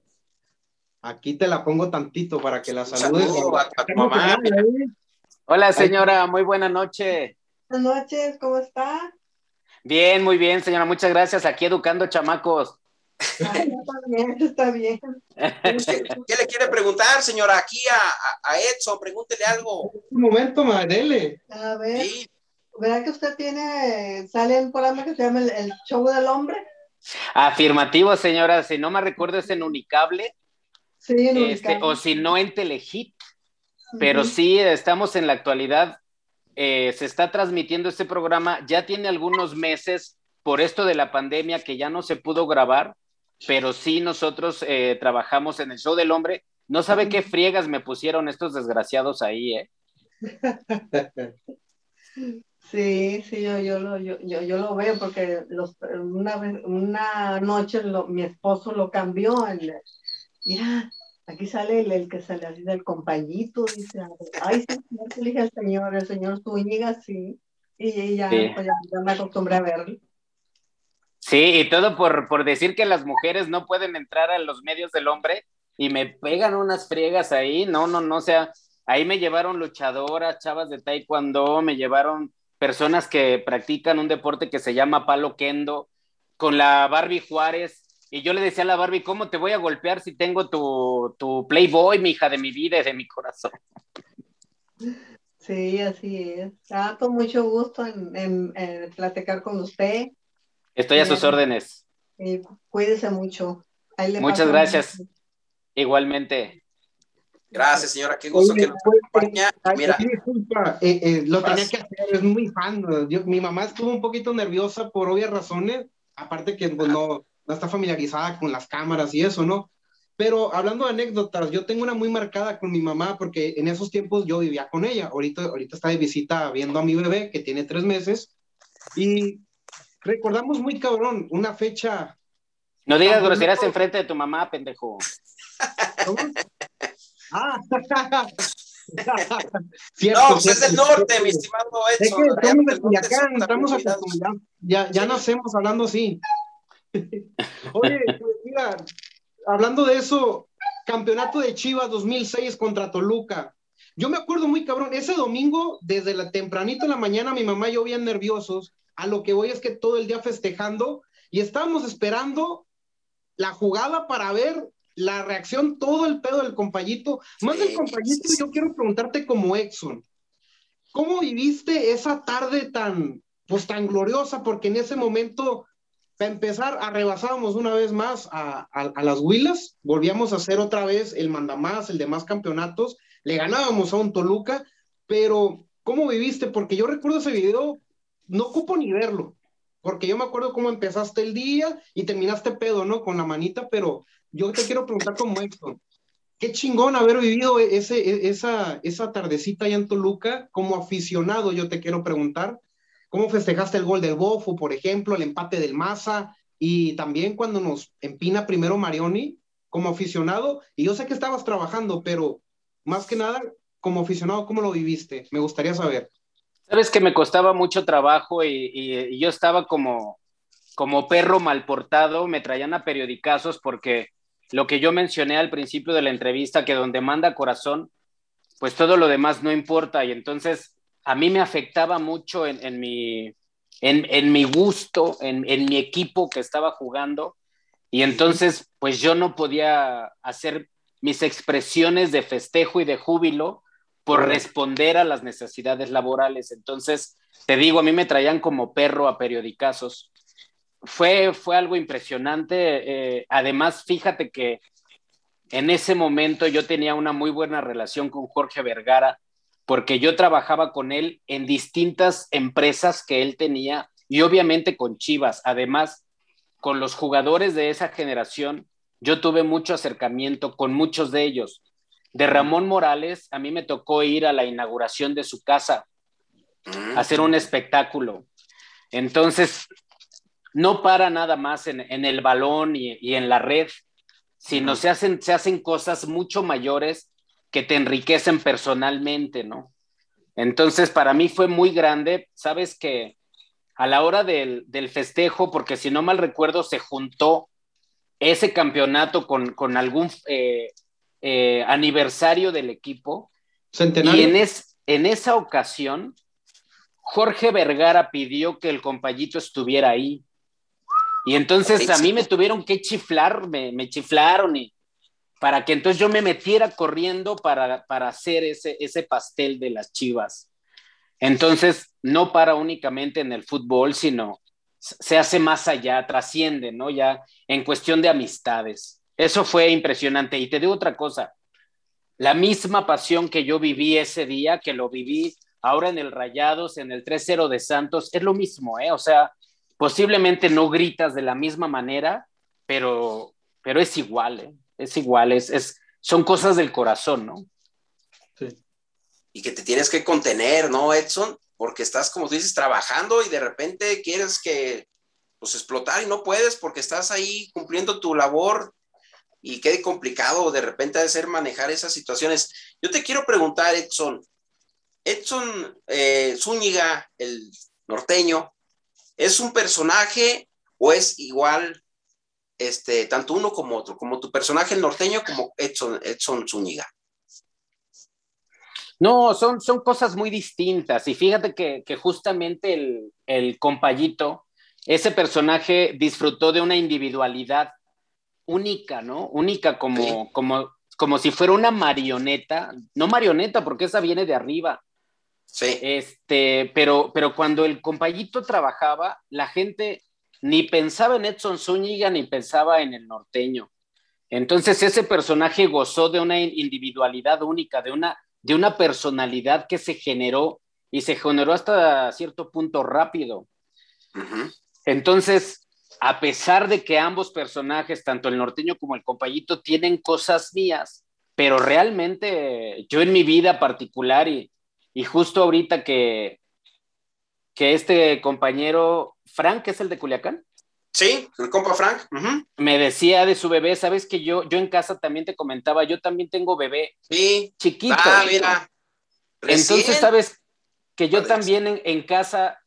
Aquí te la pongo tantito para que la saludes. saludo a- a tu mamá. ¿eh? Hola señora, muy buena noche. Buenas noches, ¿cómo está? Bien, muy bien, señora, muchas gracias. Aquí educando chamacos. Ay, está bien, está bien. ¿Qué, [LAUGHS] qué le quiere preguntar, señora? Aquí a, a- Edson, pregúntele algo. Un momento, madre. A ver, Sí, ¿verdad que usted tiene, sale en un programa que se llama El, el Show del Hombre? Afirmativo, señora. Si no me recuerdo, es en Unicable. Sí, en este, Unicable. o si no, en Telehit. Pero sí, estamos en la actualidad. eh, se está transmitiendo este programa. Ya tiene algunos meses por esto de la pandemia que ya no se pudo grabar, pero sí nosotros eh, trabajamos en el show del hombre. No sabe qué friegas me pusieron estos desgraciados ahí, ¿eh? [LAUGHS] Sí, sí, yo, yo, lo, yo, yo, yo lo veo porque los, una, vez- una noche lo- mi esposo lo cambió. el- mira, aquí sale el, el que sale así del compañito. Dice, ay, sí, te dije al señor, el señor Zúñiga, sí. Y, y ya, Sí. pues ya, ya me acostumbré a verlo. Sí, y todo por, por decir que las mujeres no pueden entrar a los medios del hombre y me pegan unas friegas ahí. No, no, no, o sea, ahí me llevaron luchadoras, chavas de taekwondo, me llevaron personas que practican un deporte que se llama palo kendo con la Barbie Juárez. Y yo le decía a la Barbie, ¿cómo te voy a golpear si tengo tu, tu Playboy, mi hija de mi vida y de mi corazón? Sí, así es. Ah, con mucho gusto en, en- en platicar con usted. Estoy a sus órdenes. Y cuídese mucho. Ahí le Muchas gracias. un- Igualmente. Gracias, señora. Qué gusto Oye, que nos pues, acompaña. Ay, Mira, disculpa, eh, eh, lo tenía que hacer, es muy fan. mi mamá estuvo un poquito nerviosa por obvias razones, aparte que pues, no, no está familiarizada con las cámaras y eso, ¿no? Pero hablando de anécdotas, yo tengo una muy marcada con mi mamá porque en esos tiempos yo vivía con ella. Ahorita, ahorita está de visita viendo a mi bebé que tiene tres meses y recordamos muy cabrón una fecha. No digas groserías enfrente de tu mamá, pendejo. ¿Cómo? Ah, cierto, [LAUGHS] no, pues es cierto, del norte, mi estimado Es que Edson. estamos del de Culiacán, estamos acostumbrados. Ya, ya Sí. nacemos hablando así. [LAUGHS] Oye, pues mira, hablando de eso, campeonato de Chivas 2006 contra Toluca. Yo me acuerdo muy cabrón, ese domingo, desde la tempranito en la mañana, mi mamá y yo bien nerviosos. A lo que voy es que todo el día festejando y estábamos esperando la jugada para ver la reacción, todo el pedo del compañito. Más del compañito, yo quiero preguntarte como Exxon. ¿Cómo viviste esa tarde tan, pues tan gloriosa? Porque en ese momento, para empezar, arrebasábamos una vez más a, a- a las Huilas, volvíamos a hacer otra vez el mandamás, el de más campeonatos, le ganábamos a un Toluca, pero ¿cómo viviste? Porque yo recuerdo ese video, no ocupo ni verlo, porque yo me acuerdo cómo empezaste el día y terminaste pedo, ¿no? Con la manita, pero yo te quiero preguntar como Héctor, qué chingón haber vivido ese, e- esa, esa tardecita allá en Toluca como aficionado, yo te quiero preguntar, ¿cómo festejaste el gol del Bofo, por ejemplo, el empate del Maza y también cuando nos empina primero Marioni como aficionado? Y yo sé que estabas trabajando, pero más que nada, como aficionado, ¿cómo lo viviste? Me gustaría saber. Sabes que me costaba mucho trabajo y, y- yo estaba como, como perro mal portado, me traían a periodicazos porque lo que yo mencioné al principio de la entrevista, que donde manda corazón, pues todo lo demás no importa. Y entonces a mí me afectaba mucho en, en mi, en, en mi gusto, en, en mi equipo que estaba jugando. Y entonces, pues yo no podía hacer mis expresiones de festejo y de júbilo por responder a las necesidades laborales. Entonces, te digo, a mí me traían como perro a periodicazos. Fue, fue algo impresionante. eh, además, fíjate que en ese momento yo tenía una muy buena relación con Jorge Vergara, porque yo trabajaba con él en distintas empresas que él tenía y obviamente con Chivas. Además, con los jugadores de esa generación, yo tuve mucho acercamiento con muchos de ellos. De Ramón Morales, a mí me tocó ir a la inauguración de su casa, a hacer un espectáculo. Entonces, no para nada más en, en el balón y, y en la red, sino se hacen, se hacen cosas mucho mayores que te enriquecen personalmente, ¿no? Entonces, para mí fue muy grande, sabes que a la hora del, del festejo, porque si no mal recuerdo, se juntó ese campeonato con, con algún eh, eh, aniversario del equipo, Centenario. y en, es, en esa ocasión, Jorge Vergara pidió que el compañito estuviera ahí. Y entonces a mí me tuvieron que chiflar, me, me chiflaron y para que entonces yo me metiera corriendo para, para hacer ese, ese pastel de las chivas. Entonces, no para únicamente en el fútbol, sino se hace más allá, trasciende, ¿no? Ya en cuestión de amistades. Eso fue impresionante. Y te digo otra cosa, la misma pasión que yo viví ese día, que lo viví ahora en el Rayados, en el 3-0 de Santos, es lo mismo, ¿eh? O sea, posiblemente no gritas de la misma manera, pero, pero es igual, ¿eh? Es igual, es, es, son cosas del corazón, ¿no? Sí. Y que te tienes que contener, ¿no, Edson? porque estás, como tú dices, trabajando y de repente quieres que, pues, explotar y no puedes porque estás ahí cumpliendo tu labor y quede complicado de repente de ser manejar esas situaciones. Yo te quiero preguntar, Edson, Edson eh, Zúñiga, el norteño, ¿es un personaje o es igual, este, tanto uno como otro, como tu personaje el norteño como Edson, Edson Zúñiga? No, son, son cosas muy distintas. Y fíjate que, justamente el, el compayito, ese personaje disfrutó de una individualidad única, ¿no? Única como, como, como si fuera una marioneta. No marioneta, porque esa viene de arriba. Sí. Este, pero, pero cuando el compayito trabajaba, la gente ni pensaba en Edson Zúñiga ni pensaba en el norteño. Entonces ese personaje gozó de una individualidad única, de una de una personalidad que se generó y se generó hasta cierto punto rápido. Entonces, a pesar de que ambos personajes, tanto el norteño como el compañito, tienen cosas mías, pero realmente yo en mi vida particular y, y justo ahorita que, que este compañero, Frank, es el de Culiacán, Sí, el compa Frank. Me decía de su bebé, sabes que yo, yo en casa también te comentaba, yo también tengo bebé. Sí. Chiquito. Ah, mira. Entonces, sabes que yo también en, en, casa,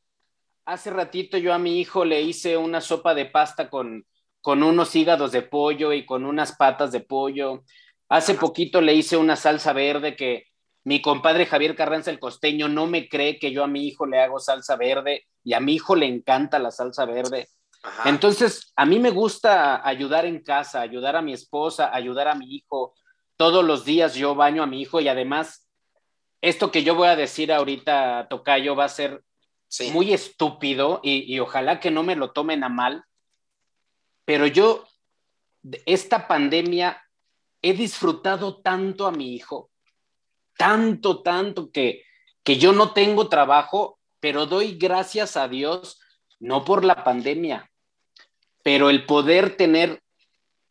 hace ratito yo a mi hijo le hice una sopa de pasta con, con unos hígados de pollo y con unas patas de pollo. Hace poquito le hice una salsa verde que mi compadre Javier Carranza el costeño no me cree que yo a mi hijo le hago salsa verde y a mi hijo le encanta la salsa verde. Entonces, a mí me gusta ayudar en casa, ayudar a mi esposa, ayudar a mi hijo. Todos los días yo baño a mi hijo y además, esto que yo voy a decir ahorita, Tocayo, va a ser muy estúpido y, y ojalá que no me lo tomen a mal, pero yo, esta pandemia, he disfrutado tanto a mi hijo, tanto, tanto que, que yo no tengo trabajo, pero doy gracias a Dios, no por la pandemia, pero el poder tener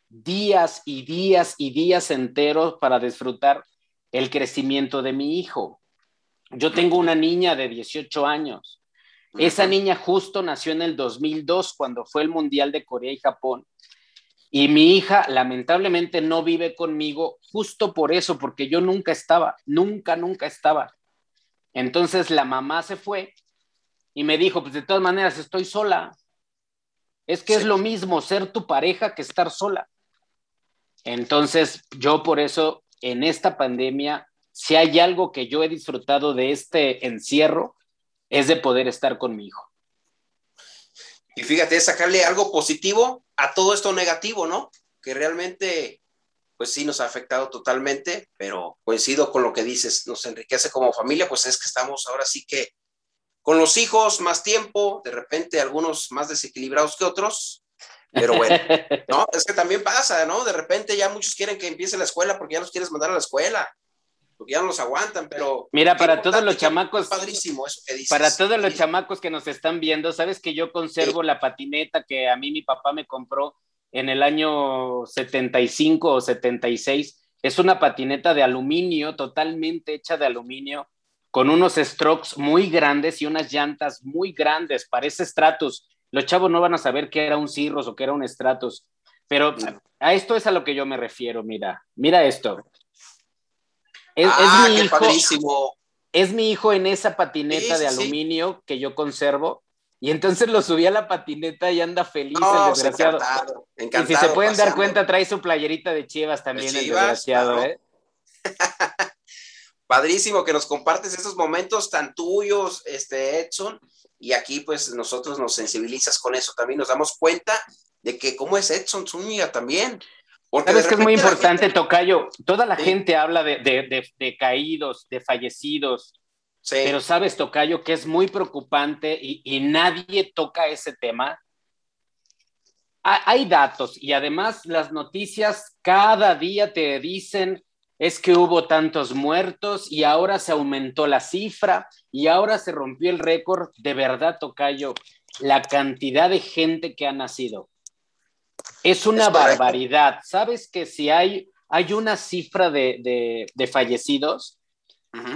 días y días y días enteros para disfrutar el crecimiento de mi hijo. Yo tengo una niña de 18 años. Esa niña justo nació en el 2002 cuando fue el Mundial de Corea y Japón. Y mi hija lamentablemente no vive conmigo justo por eso, porque yo nunca estaba, nunca, nunca estaba. Entonces la mamá se fue y me dijo, pues de todas maneras estoy sola, es que es lo mismo ser tu pareja que estar sola. Entonces, yo por eso en esta pandemia, si hay algo que yo he disfrutado de este encierro, es de poder estar con mi hijo. Y fíjate, sacarle algo positivo a todo esto negativo, ¿no? Que realmente, pues sí, nos ha afectado totalmente, pero coincido con lo que dices, nos enriquece como familia, pues es que estamos ahora sí que con los hijos más tiempo, de repente algunos más desequilibrados que otros, pero bueno, [LAUGHS] ¿no? Es que también pasa, ¿no? De repente ya muchos quieren que empiece la escuela porque ya los quieres mandar a la escuela, porque ya no los aguantan, pero... Mira, para todos los chamacos... Padrísimo eso que dices. Para todos los chamacos que nos están viendo, sabes que yo conservo la patineta que a mí mi papá me compró en el año 75 o 76. Es una patineta de aluminio, totalmente hecha de aluminio con unos strokes muy grandes y unas llantas muy grandes, parece Stratus. Los chavos no van a saber qué era un Cirrus o qué era un Stratus, pero a esto es a lo que yo me refiero, mira, mira esto. Es, ah, mi hijo, Es mi hijo en esa patineta de aluminio que yo conservo. Y entonces lo subí a la patineta y anda feliz el desgraciado. y si se pueden dar cuenta, trae su playerita de Chivas también, el desgraciado, ¿eh? [LAUGHS] padrísimo que nos compartes estos momentos tan tuyos, este Edson, y aquí pues nosotros nos sensibilizas con eso, también nos damos cuenta de que cómo es Edson Zúñiga también. Porque Sabes que es muy importante, Tocayo, toda la gente habla de, de, de, caídos, de fallecidos, Sí. Pero sabes, Tocayo, que es muy preocupante y, y nadie toca ese tema. Ha- Hay datos y además las noticias cada día te dicen es que hubo tantos muertos y ahora se aumentó la cifra y ahora se rompió el récord. De verdad, Tocayo, la cantidad de gente que ha nacido. Es una Es barbaridad. ¿Sabes que si hay, hay una cifra de, de- de fallecidos,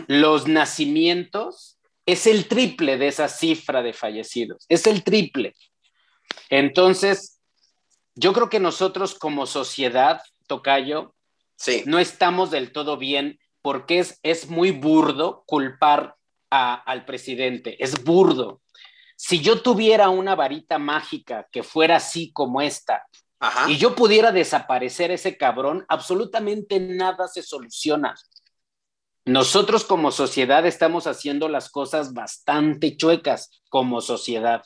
los nacimientos es el triple de esa cifra de fallecidos, es el triple. Entonces, yo creo que nosotros como sociedad, Tocayo, Sí, no estamos del todo bien porque es, es muy burdo culpar a- al presidente, es burdo. Si yo tuviera una varita mágica que fuera así como esta ajá. y yo pudiera desaparecer ese cabrón, absolutamente nada se soluciona. Nosotros como sociedad estamos haciendo las cosas bastante chuecas como sociedad.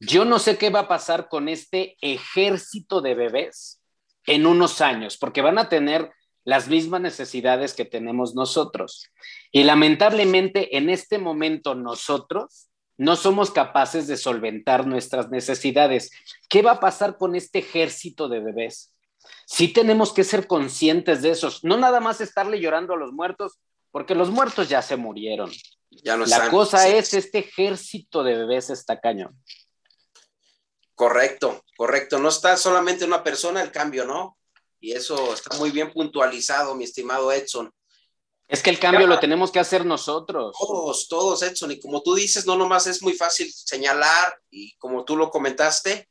Yo no sé qué va a pasar con este ejército de bebés en unos años, porque van a tener las mismas necesidades que tenemos nosotros. Y lamentablemente en este momento nosotros no somos capaces de solventar nuestras necesidades. ¿Qué va a pasar con este ejército de bebés? Sí tenemos que ser conscientes de esos, no nada más estarle llorando a los muertos, porque los muertos ya se murieron. Ya no La están. cosa Sí, es, este ejército de bebés está cañón. Correcto, correcto. No está solamente una persona el cambio, ¿no? Y eso está muy bien puntualizado, mi estimado Edson. Es que el cambio lo tenemos que hacer nosotros. Todos, todos, Edson. Y como tú dices, no nomás es muy fácil señalar y como tú lo comentaste,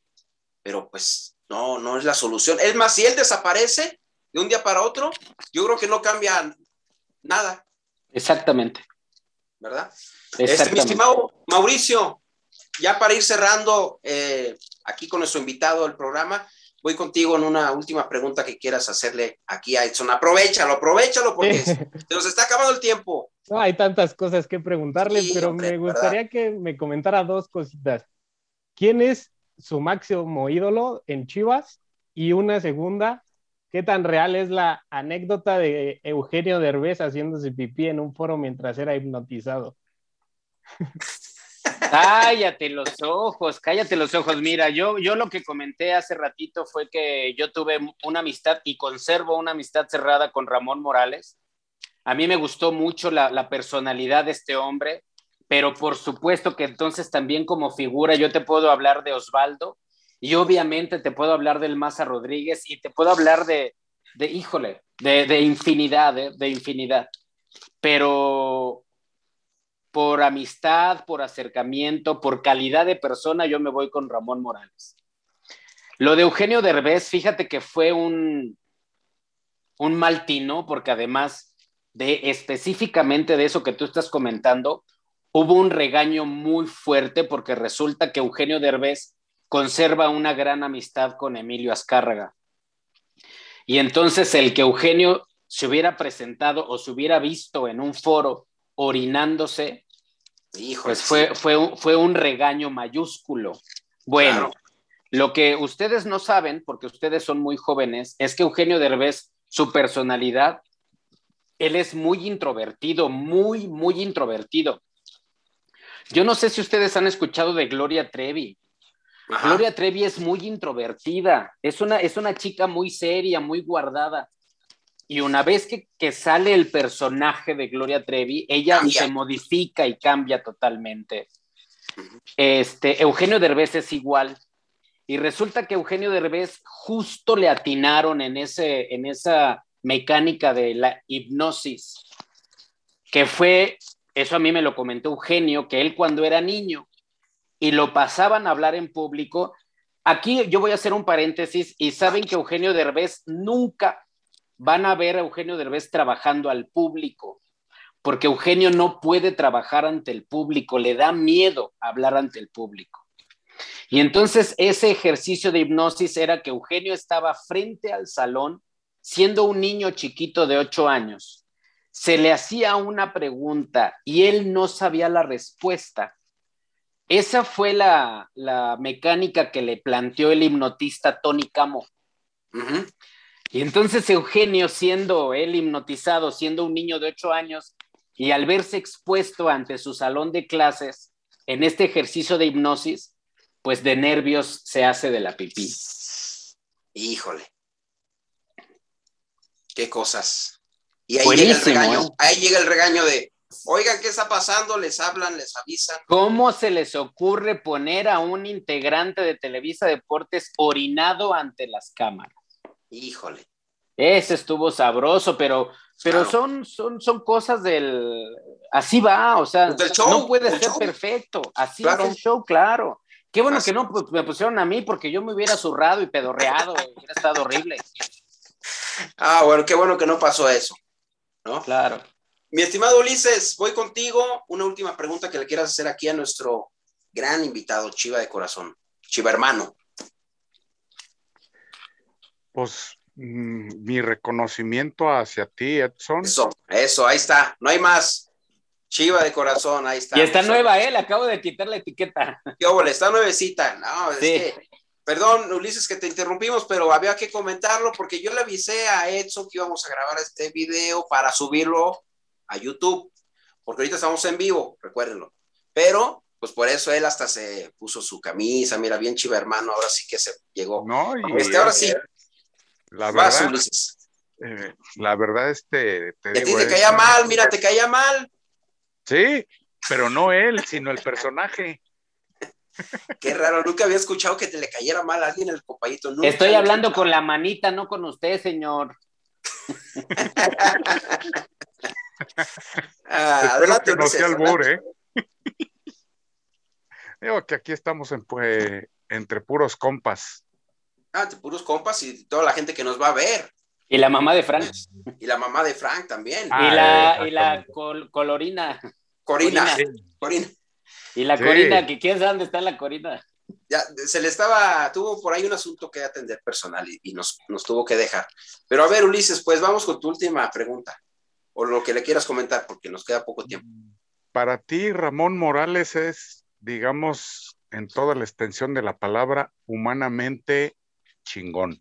pero pues no, no es la solución. Es más, si él desaparece de un día para otro, yo creo que no cambia nada, Exactamente. ¿verdad? Este, mi Exactamente. estimado Mauricio, ya para ir cerrando eh, aquí con nuestro invitado del programa, voy contigo en una última pregunta que quieras hacerle aquí a Edson. Aprovechalo, aprovechalo porque se nos está acabando el tiempo. No, hay tantas cosas que preguntarle, Sí, pero hombre, me ¿verdad? gustaría que me comentara dos cositas. ¿Quién es su máximo ídolo en Chivas? Y una segunda, ¿qué tan real es la anécdota de Eugenio Derbez haciéndose pipí en un foro mientras era hipnotizado? [LAUGHS] Cállate los ojos, cállate los ojos. Mira, yo, yo lo que comenté hace ratito fue que yo tuve una amistad y conservo una amistad cerrada con Ramón Morales. A mí me gustó mucho la, la personalidad de este hombre, pero por supuesto que entonces también como figura yo te puedo hablar de Osvaldo y obviamente te puedo hablar del Maza Rodríguez y te puedo hablar de, de híjole, de, de infinidad, ¿eh? de infinidad. Pero por amistad, por acercamiento, por calidad de persona, yo me voy con Ramón Morales. Lo de Eugenio Derbez, fíjate que fue un, un mal tino, porque además de específicamente de eso que tú estás comentando, hubo un regaño muy fuerte porque resulta que Eugenio Derbez conserva una gran amistad con Emilio Azcárraga. Y entonces el que Eugenio se hubiera presentado o se hubiera visto en un foro orinándose, Hijo, pues fue, fue, un, fue un regaño mayúsculo. Bueno, Claro. lo que ustedes no saben, porque ustedes son muy jóvenes, es que Eugenio Derbez, su personalidad, él es muy introvertido, muy, muy introvertido. Yo no sé si ustedes han escuchado de Gloria Trevi. Ajá. Gloria Trevi es muy introvertida, es una, es una chica muy seria, muy guardada. Y una vez que, que sale el personaje de Gloria Trevi, ella Cambia. se modifica y cambia totalmente. Este, Eugenio Derbez es igual. Y resulta que Eugenio Derbez justo le atinaron en, ese, en esa mecánica de la hipnosis, que fue, eso a mí me lo comentó Eugenio, que él cuando era niño y lo pasaban a hablar en público, aquí yo voy a hacer un paréntesis y saben que Eugenio Derbez nunca van a ver a Eugenio Derbez trabajando al público, porque Eugenio no puede trabajar ante el público, le da miedo hablar ante el público. Y entonces ese ejercicio de hipnosis era que Eugenio estaba frente al salón, siendo un niño chiquito de ocho años. Se le hacía una pregunta y él no sabía la respuesta. Esa fue la, la mecánica que le planteó el hipnotista Tony Camo. Ujú. Y entonces Eugenio, siendo él hipnotizado, siendo un niño de ocho años, y al verse expuesto ante su salón de clases en este ejercicio de hipnosis, pues de nervios se hace de la pipí. Híjole. Qué cosas. Y ahí llega el regaño, ¿eh? ahí llega el regaño de, oigan, ¿qué está pasando? Les hablan, les avisan. ¿Cómo se les ocurre poner a un integrante de Televisa Deportes orinado ante las cámaras? Híjole. Ese estuvo sabroso, pero, pero son, son, son cosas del... Así va, o sea, no puede ser perfecto. Así es el show, claro. Qué bueno que no pues, me pusieron a mí porque yo me hubiera zurrado y pedorreado, hubiera estado horrible. Ah, bueno, qué bueno que no pasó eso, ¿no? Claro. Mi estimado Ulises, voy contigo. Una última pregunta que le quieras hacer aquí a nuestro gran invitado, Chiva de Corazón, Chiva Hermano. Pues mm, mi reconocimiento hacia ti, Edson. Eso, eso, ahí está, no hay más. Chiva de corazón, ahí está. Y está nueva, ¿eh? Le acabo de quitar la etiqueta. [LAUGHS] ¿Qué óvole? Está nuevecita. No, es que Perdón, Ulises, que te interrumpimos, pero había que comentarlo porque yo le avisé a Edson que íbamos a grabar este video para subirlo a YouTube, porque ahorita estamos en vivo, recuérdenlo. Pero, pues por eso él hasta se puso su camisa, mira, bien chiva hermano, ahora sí que se llegó. No, y este, ahora sí. La verdad, Ulises. Eh, la verdad, este. Te, ti te caía mal, mira, te caía mal. Sí, pero no él, sino el personaje. Qué raro, nunca había escuchado que te le cayera mal a alguien el copayito. Estoy hablando con la manita, no con usted, señor. [LAUGHS] ah, que no sea albur, ¿eh? Digo que aquí estamos en, pues, entre puros compas. Ah, entre puros compas y toda la gente que nos va a ver. Y la mamá de Frank. Y la mamá de Frank también. y la, y la colorina. Corina. Corina. Y la Corina, que quién sabe dónde está la Corina. Ya, se le estaba, tuvo por ahí un asunto que atender personal y, nos, nos, tuvo que dejar. Pero a ver, Ulises, pues vamos con tu última pregunta, o lo que le quieras comentar, porque nos queda poco tiempo. Para ti, Ramón Morales es, digamos, en toda la extensión de la palabra, humanamente chingón.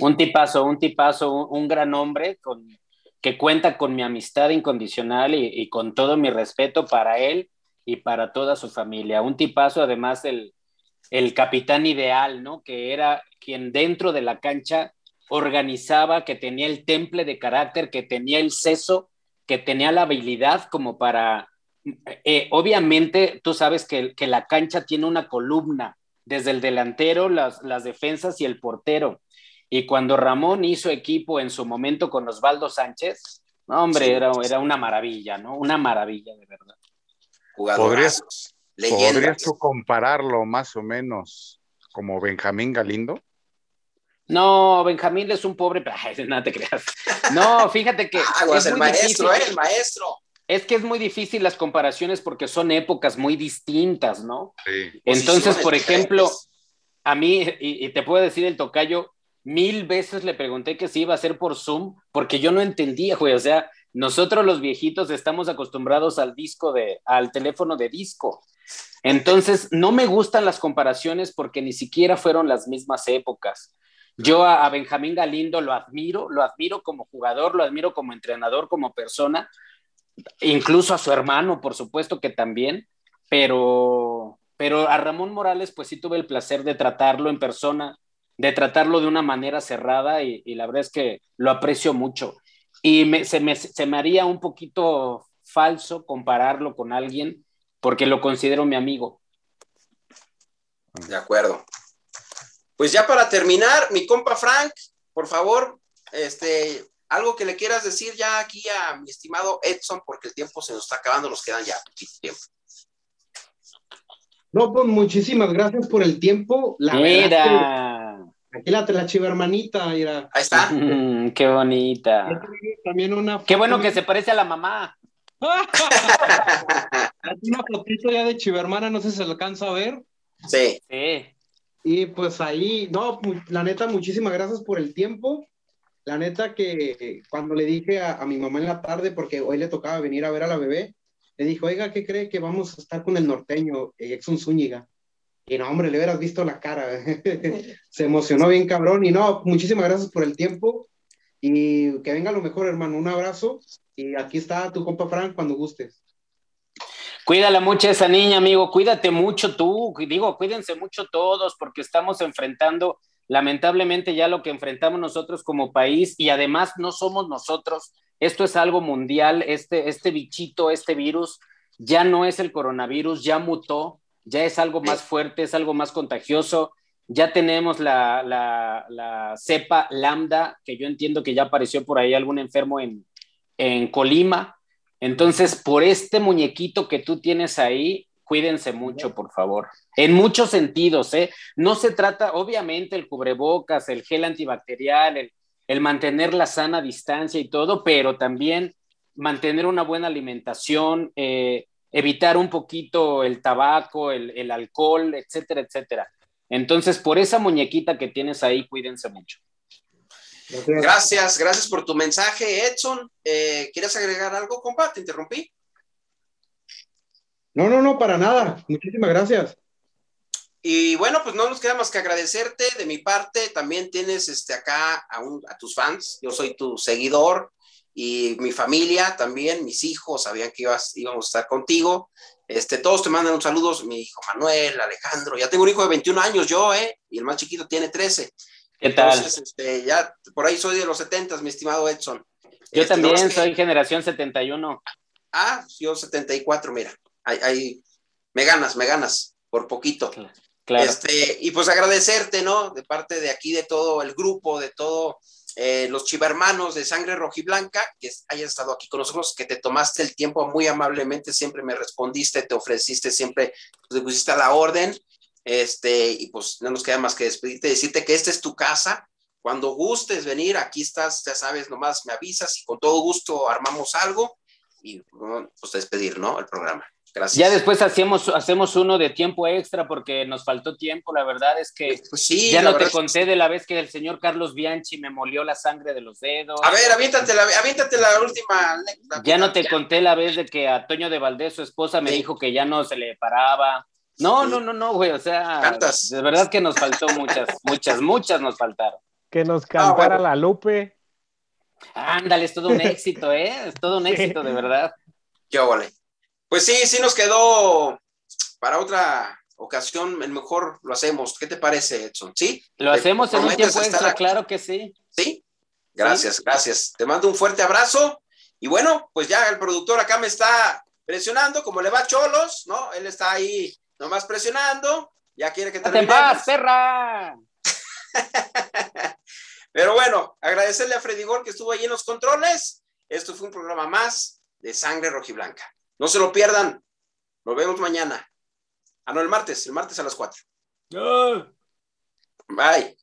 Un tipazo, un tipazo, un, gran hombre con, que cuenta con mi amistad incondicional y, con todo mi respeto para él y para toda su familia. Un tipazo, además, el, el capitán ideal, ¿no? Que era quien dentro de la cancha organizaba, que tenía el temple de carácter, que tenía el seso, que tenía la habilidad como para... Eh, obviamente, tú sabes que, que, la cancha tiene una columna, desde el delantero, las, las defensas y el portero. Y cuando Ramón hizo equipo en su momento con Osvaldo Sánchez, hombre, era, era una maravilla, ¿no? Una maravilla, de verdad. ¿Podrías, ¿Podrías tú compararlo más o menos como Benjamín Galindo? No, Benjamín es un pobre, [LAUGHS] nada te creas. No, fíjate que [LAUGHS] ah, es el maestro, ¿eh? el maestro. Es que es muy difícil las comparaciones porque son épocas muy distintas, ¿no? Sí. Entonces, por ejemplo, a mí, y, te puedo decir el tocayo, mil veces le pregunté que si iba a ser por Zoom, porque yo no entendía, güey, o sea, nosotros los viejitos estamos acostumbrados al disco de, al teléfono de disco. Entonces, no me gustan las comparaciones porque ni siquiera fueron las mismas épocas. Yo a, Benjamín Galindo lo admiro, lo admiro como jugador, lo admiro como entrenador, como persona, incluso a su hermano, por supuesto que también, pero, pero a Ramón Morales, pues sí tuve el placer de tratarlo en persona, de tratarlo de una manera cerrada y la verdad es que lo aprecio mucho. Y se, me, se me haría un poquito falso compararlo con alguien porque lo considero mi amigo. De acuerdo. Pues ya para terminar, mi compa Frank, por favor, este, algo que le quieras decir ya aquí a mi estimado Edson, porque el tiempo se nos está acabando, nos quedan ya poquito tiempo. No, pues muchísimas gracias por el tiempo. La Mira. Aquí la, la chiva hermanita, mira. Ahí está. qué bonita. También una Qué bueno que se parece a la mamá. [LAUGHS] una fotito ya de chiva hermana, no sé si se alcanza a ver. Sí. Sí. Y pues ahí, no, la neta, muchísimas gracias por el tiempo. La neta que cuando le dije a, mi mamá en la tarde, porque hoy le tocaba venir a ver a la bebé, le dijo, oiga, ¿qué cree que vamos a estar con el norteño, Exxon Zúñiga? Y no, hombre, le hubieras visto la cara. [LAUGHS] Se emocionó bien cabrón. Y no, muchísimas gracias por el tiempo. y que venga lo mejor, hermano. Un abrazo y aquí está tu compa Frank cuando gustes. Cuídala mucho esa niña, amigo. Cuídate mucho tú. Digo, cuídense mucho todos porque estamos enfrentando lamentablemente ya lo que enfrentamos nosotros como país y además no somos nosotros. Esto es algo mundial. Este, este bichito, este virus ya no es el coronavirus, ya mutó, ya es algo más fuerte, es algo más contagioso. Ya tenemos la, la, la cepa lambda, que yo entiendo que ya apareció por ahí algún enfermo en, en Colima. Entonces, por este muñequito que tú tienes ahí, cuídense mucho, por favor. En muchos sentidos, ¿eh? No se trata, obviamente, el cubrebocas, el gel antibacterial, el, el mantener la sana distancia y todo, pero también mantener una buena alimentación, eh, evitar un poquito el tabaco, el, el, alcohol, etcétera, etcétera. Entonces, por esa muñequita que tienes ahí, cuídense mucho. Gracias, gracias por tu mensaje, Edson. Eh, ¿Quieres agregar algo, compa? Te interrumpí. No, no, no, para nada. Muchísimas gracias. Y bueno, pues no nos queda más que agradecerte de mi parte. También tienes este, acá a, un, a tus fans. Yo soy tu seguidor y mi familia también, mis hijos sabían que ibas, íbamos a estar contigo. Este, todos te mandan un saludo, mi hijo Manuel, Alejandro. Ya tengo un hijo de 21 años yo, ¿eh? Y el más chiquito tiene 13. ¿Qué tal? Entonces, este, ya por ahí soy de los 70, mi estimado Edson. Yo Este, también no, es que- soy generación 71. Ah, yo 74, mira. Ahí, ahí, me ganas, me ganas, por poquito. Claro. Este, y pues agradecerte, ¿no? De parte de aquí, de todo el grupo, de todo eh, los chivermanos de sangre rojiblanca, que hayas estado aquí con nosotros, que te tomaste el tiempo muy amablemente, siempre me respondiste, te ofreciste, siempre te pusiste a la orden. Este, y pues no nos queda más que despedirte, decirte que esta es tu casa. Cuando gustes venir, aquí estás, ya sabes, nomás me avisas y con todo gusto armamos algo y pues despedir, ¿no? El programa. Gracias. Ya después hacemos, hacemos uno de tiempo extra porque nos faltó tiempo. La verdad es que Pues sí, ya la no te conté de la vez que el señor Carlos Bianchi me molió la sangre de los dedos. A ver, aviéntate la, aviéntate la última. anécdota. Ya no te conté la vez de que a Toño de Valdés, su esposa, me Sí. dijo que ya no se le paraba. No, Sí. no, no, no, güey. O sea, Cantas. de verdad que nos faltó muchas, muchas, muchas nos faltaron. Que nos cantara bueno. la Lupe. Ándale, es todo un [LAUGHS] éxito, ¿eh? Es todo un éxito, de verdad. Qué óvole. Pues sí, sí nos quedó para otra ocasión. El mejor lo hacemos. ¿Qué te parece, Edson? ¿Sí? Lo ¿Te hacemos en un tiempo extra, aquí? claro que sí. ¿Sí? Gracias, gracias. Te mando un fuerte abrazo. Y bueno, pues ya el productor acá me está presionando, como le va a Cholos, ¿no? Él está ahí nomás presionando. Ya quiere que ¡Date en terminemos. paz, perra! [LAUGHS] Pero bueno, agradecerle a Freddy Gol que estuvo ahí en los controles. Esto fue un programa más de Sangre Rojiblanca. No se lo pierdan. Nos vemos mañana. Ah, no, el martes, el martes a las 4. Bye.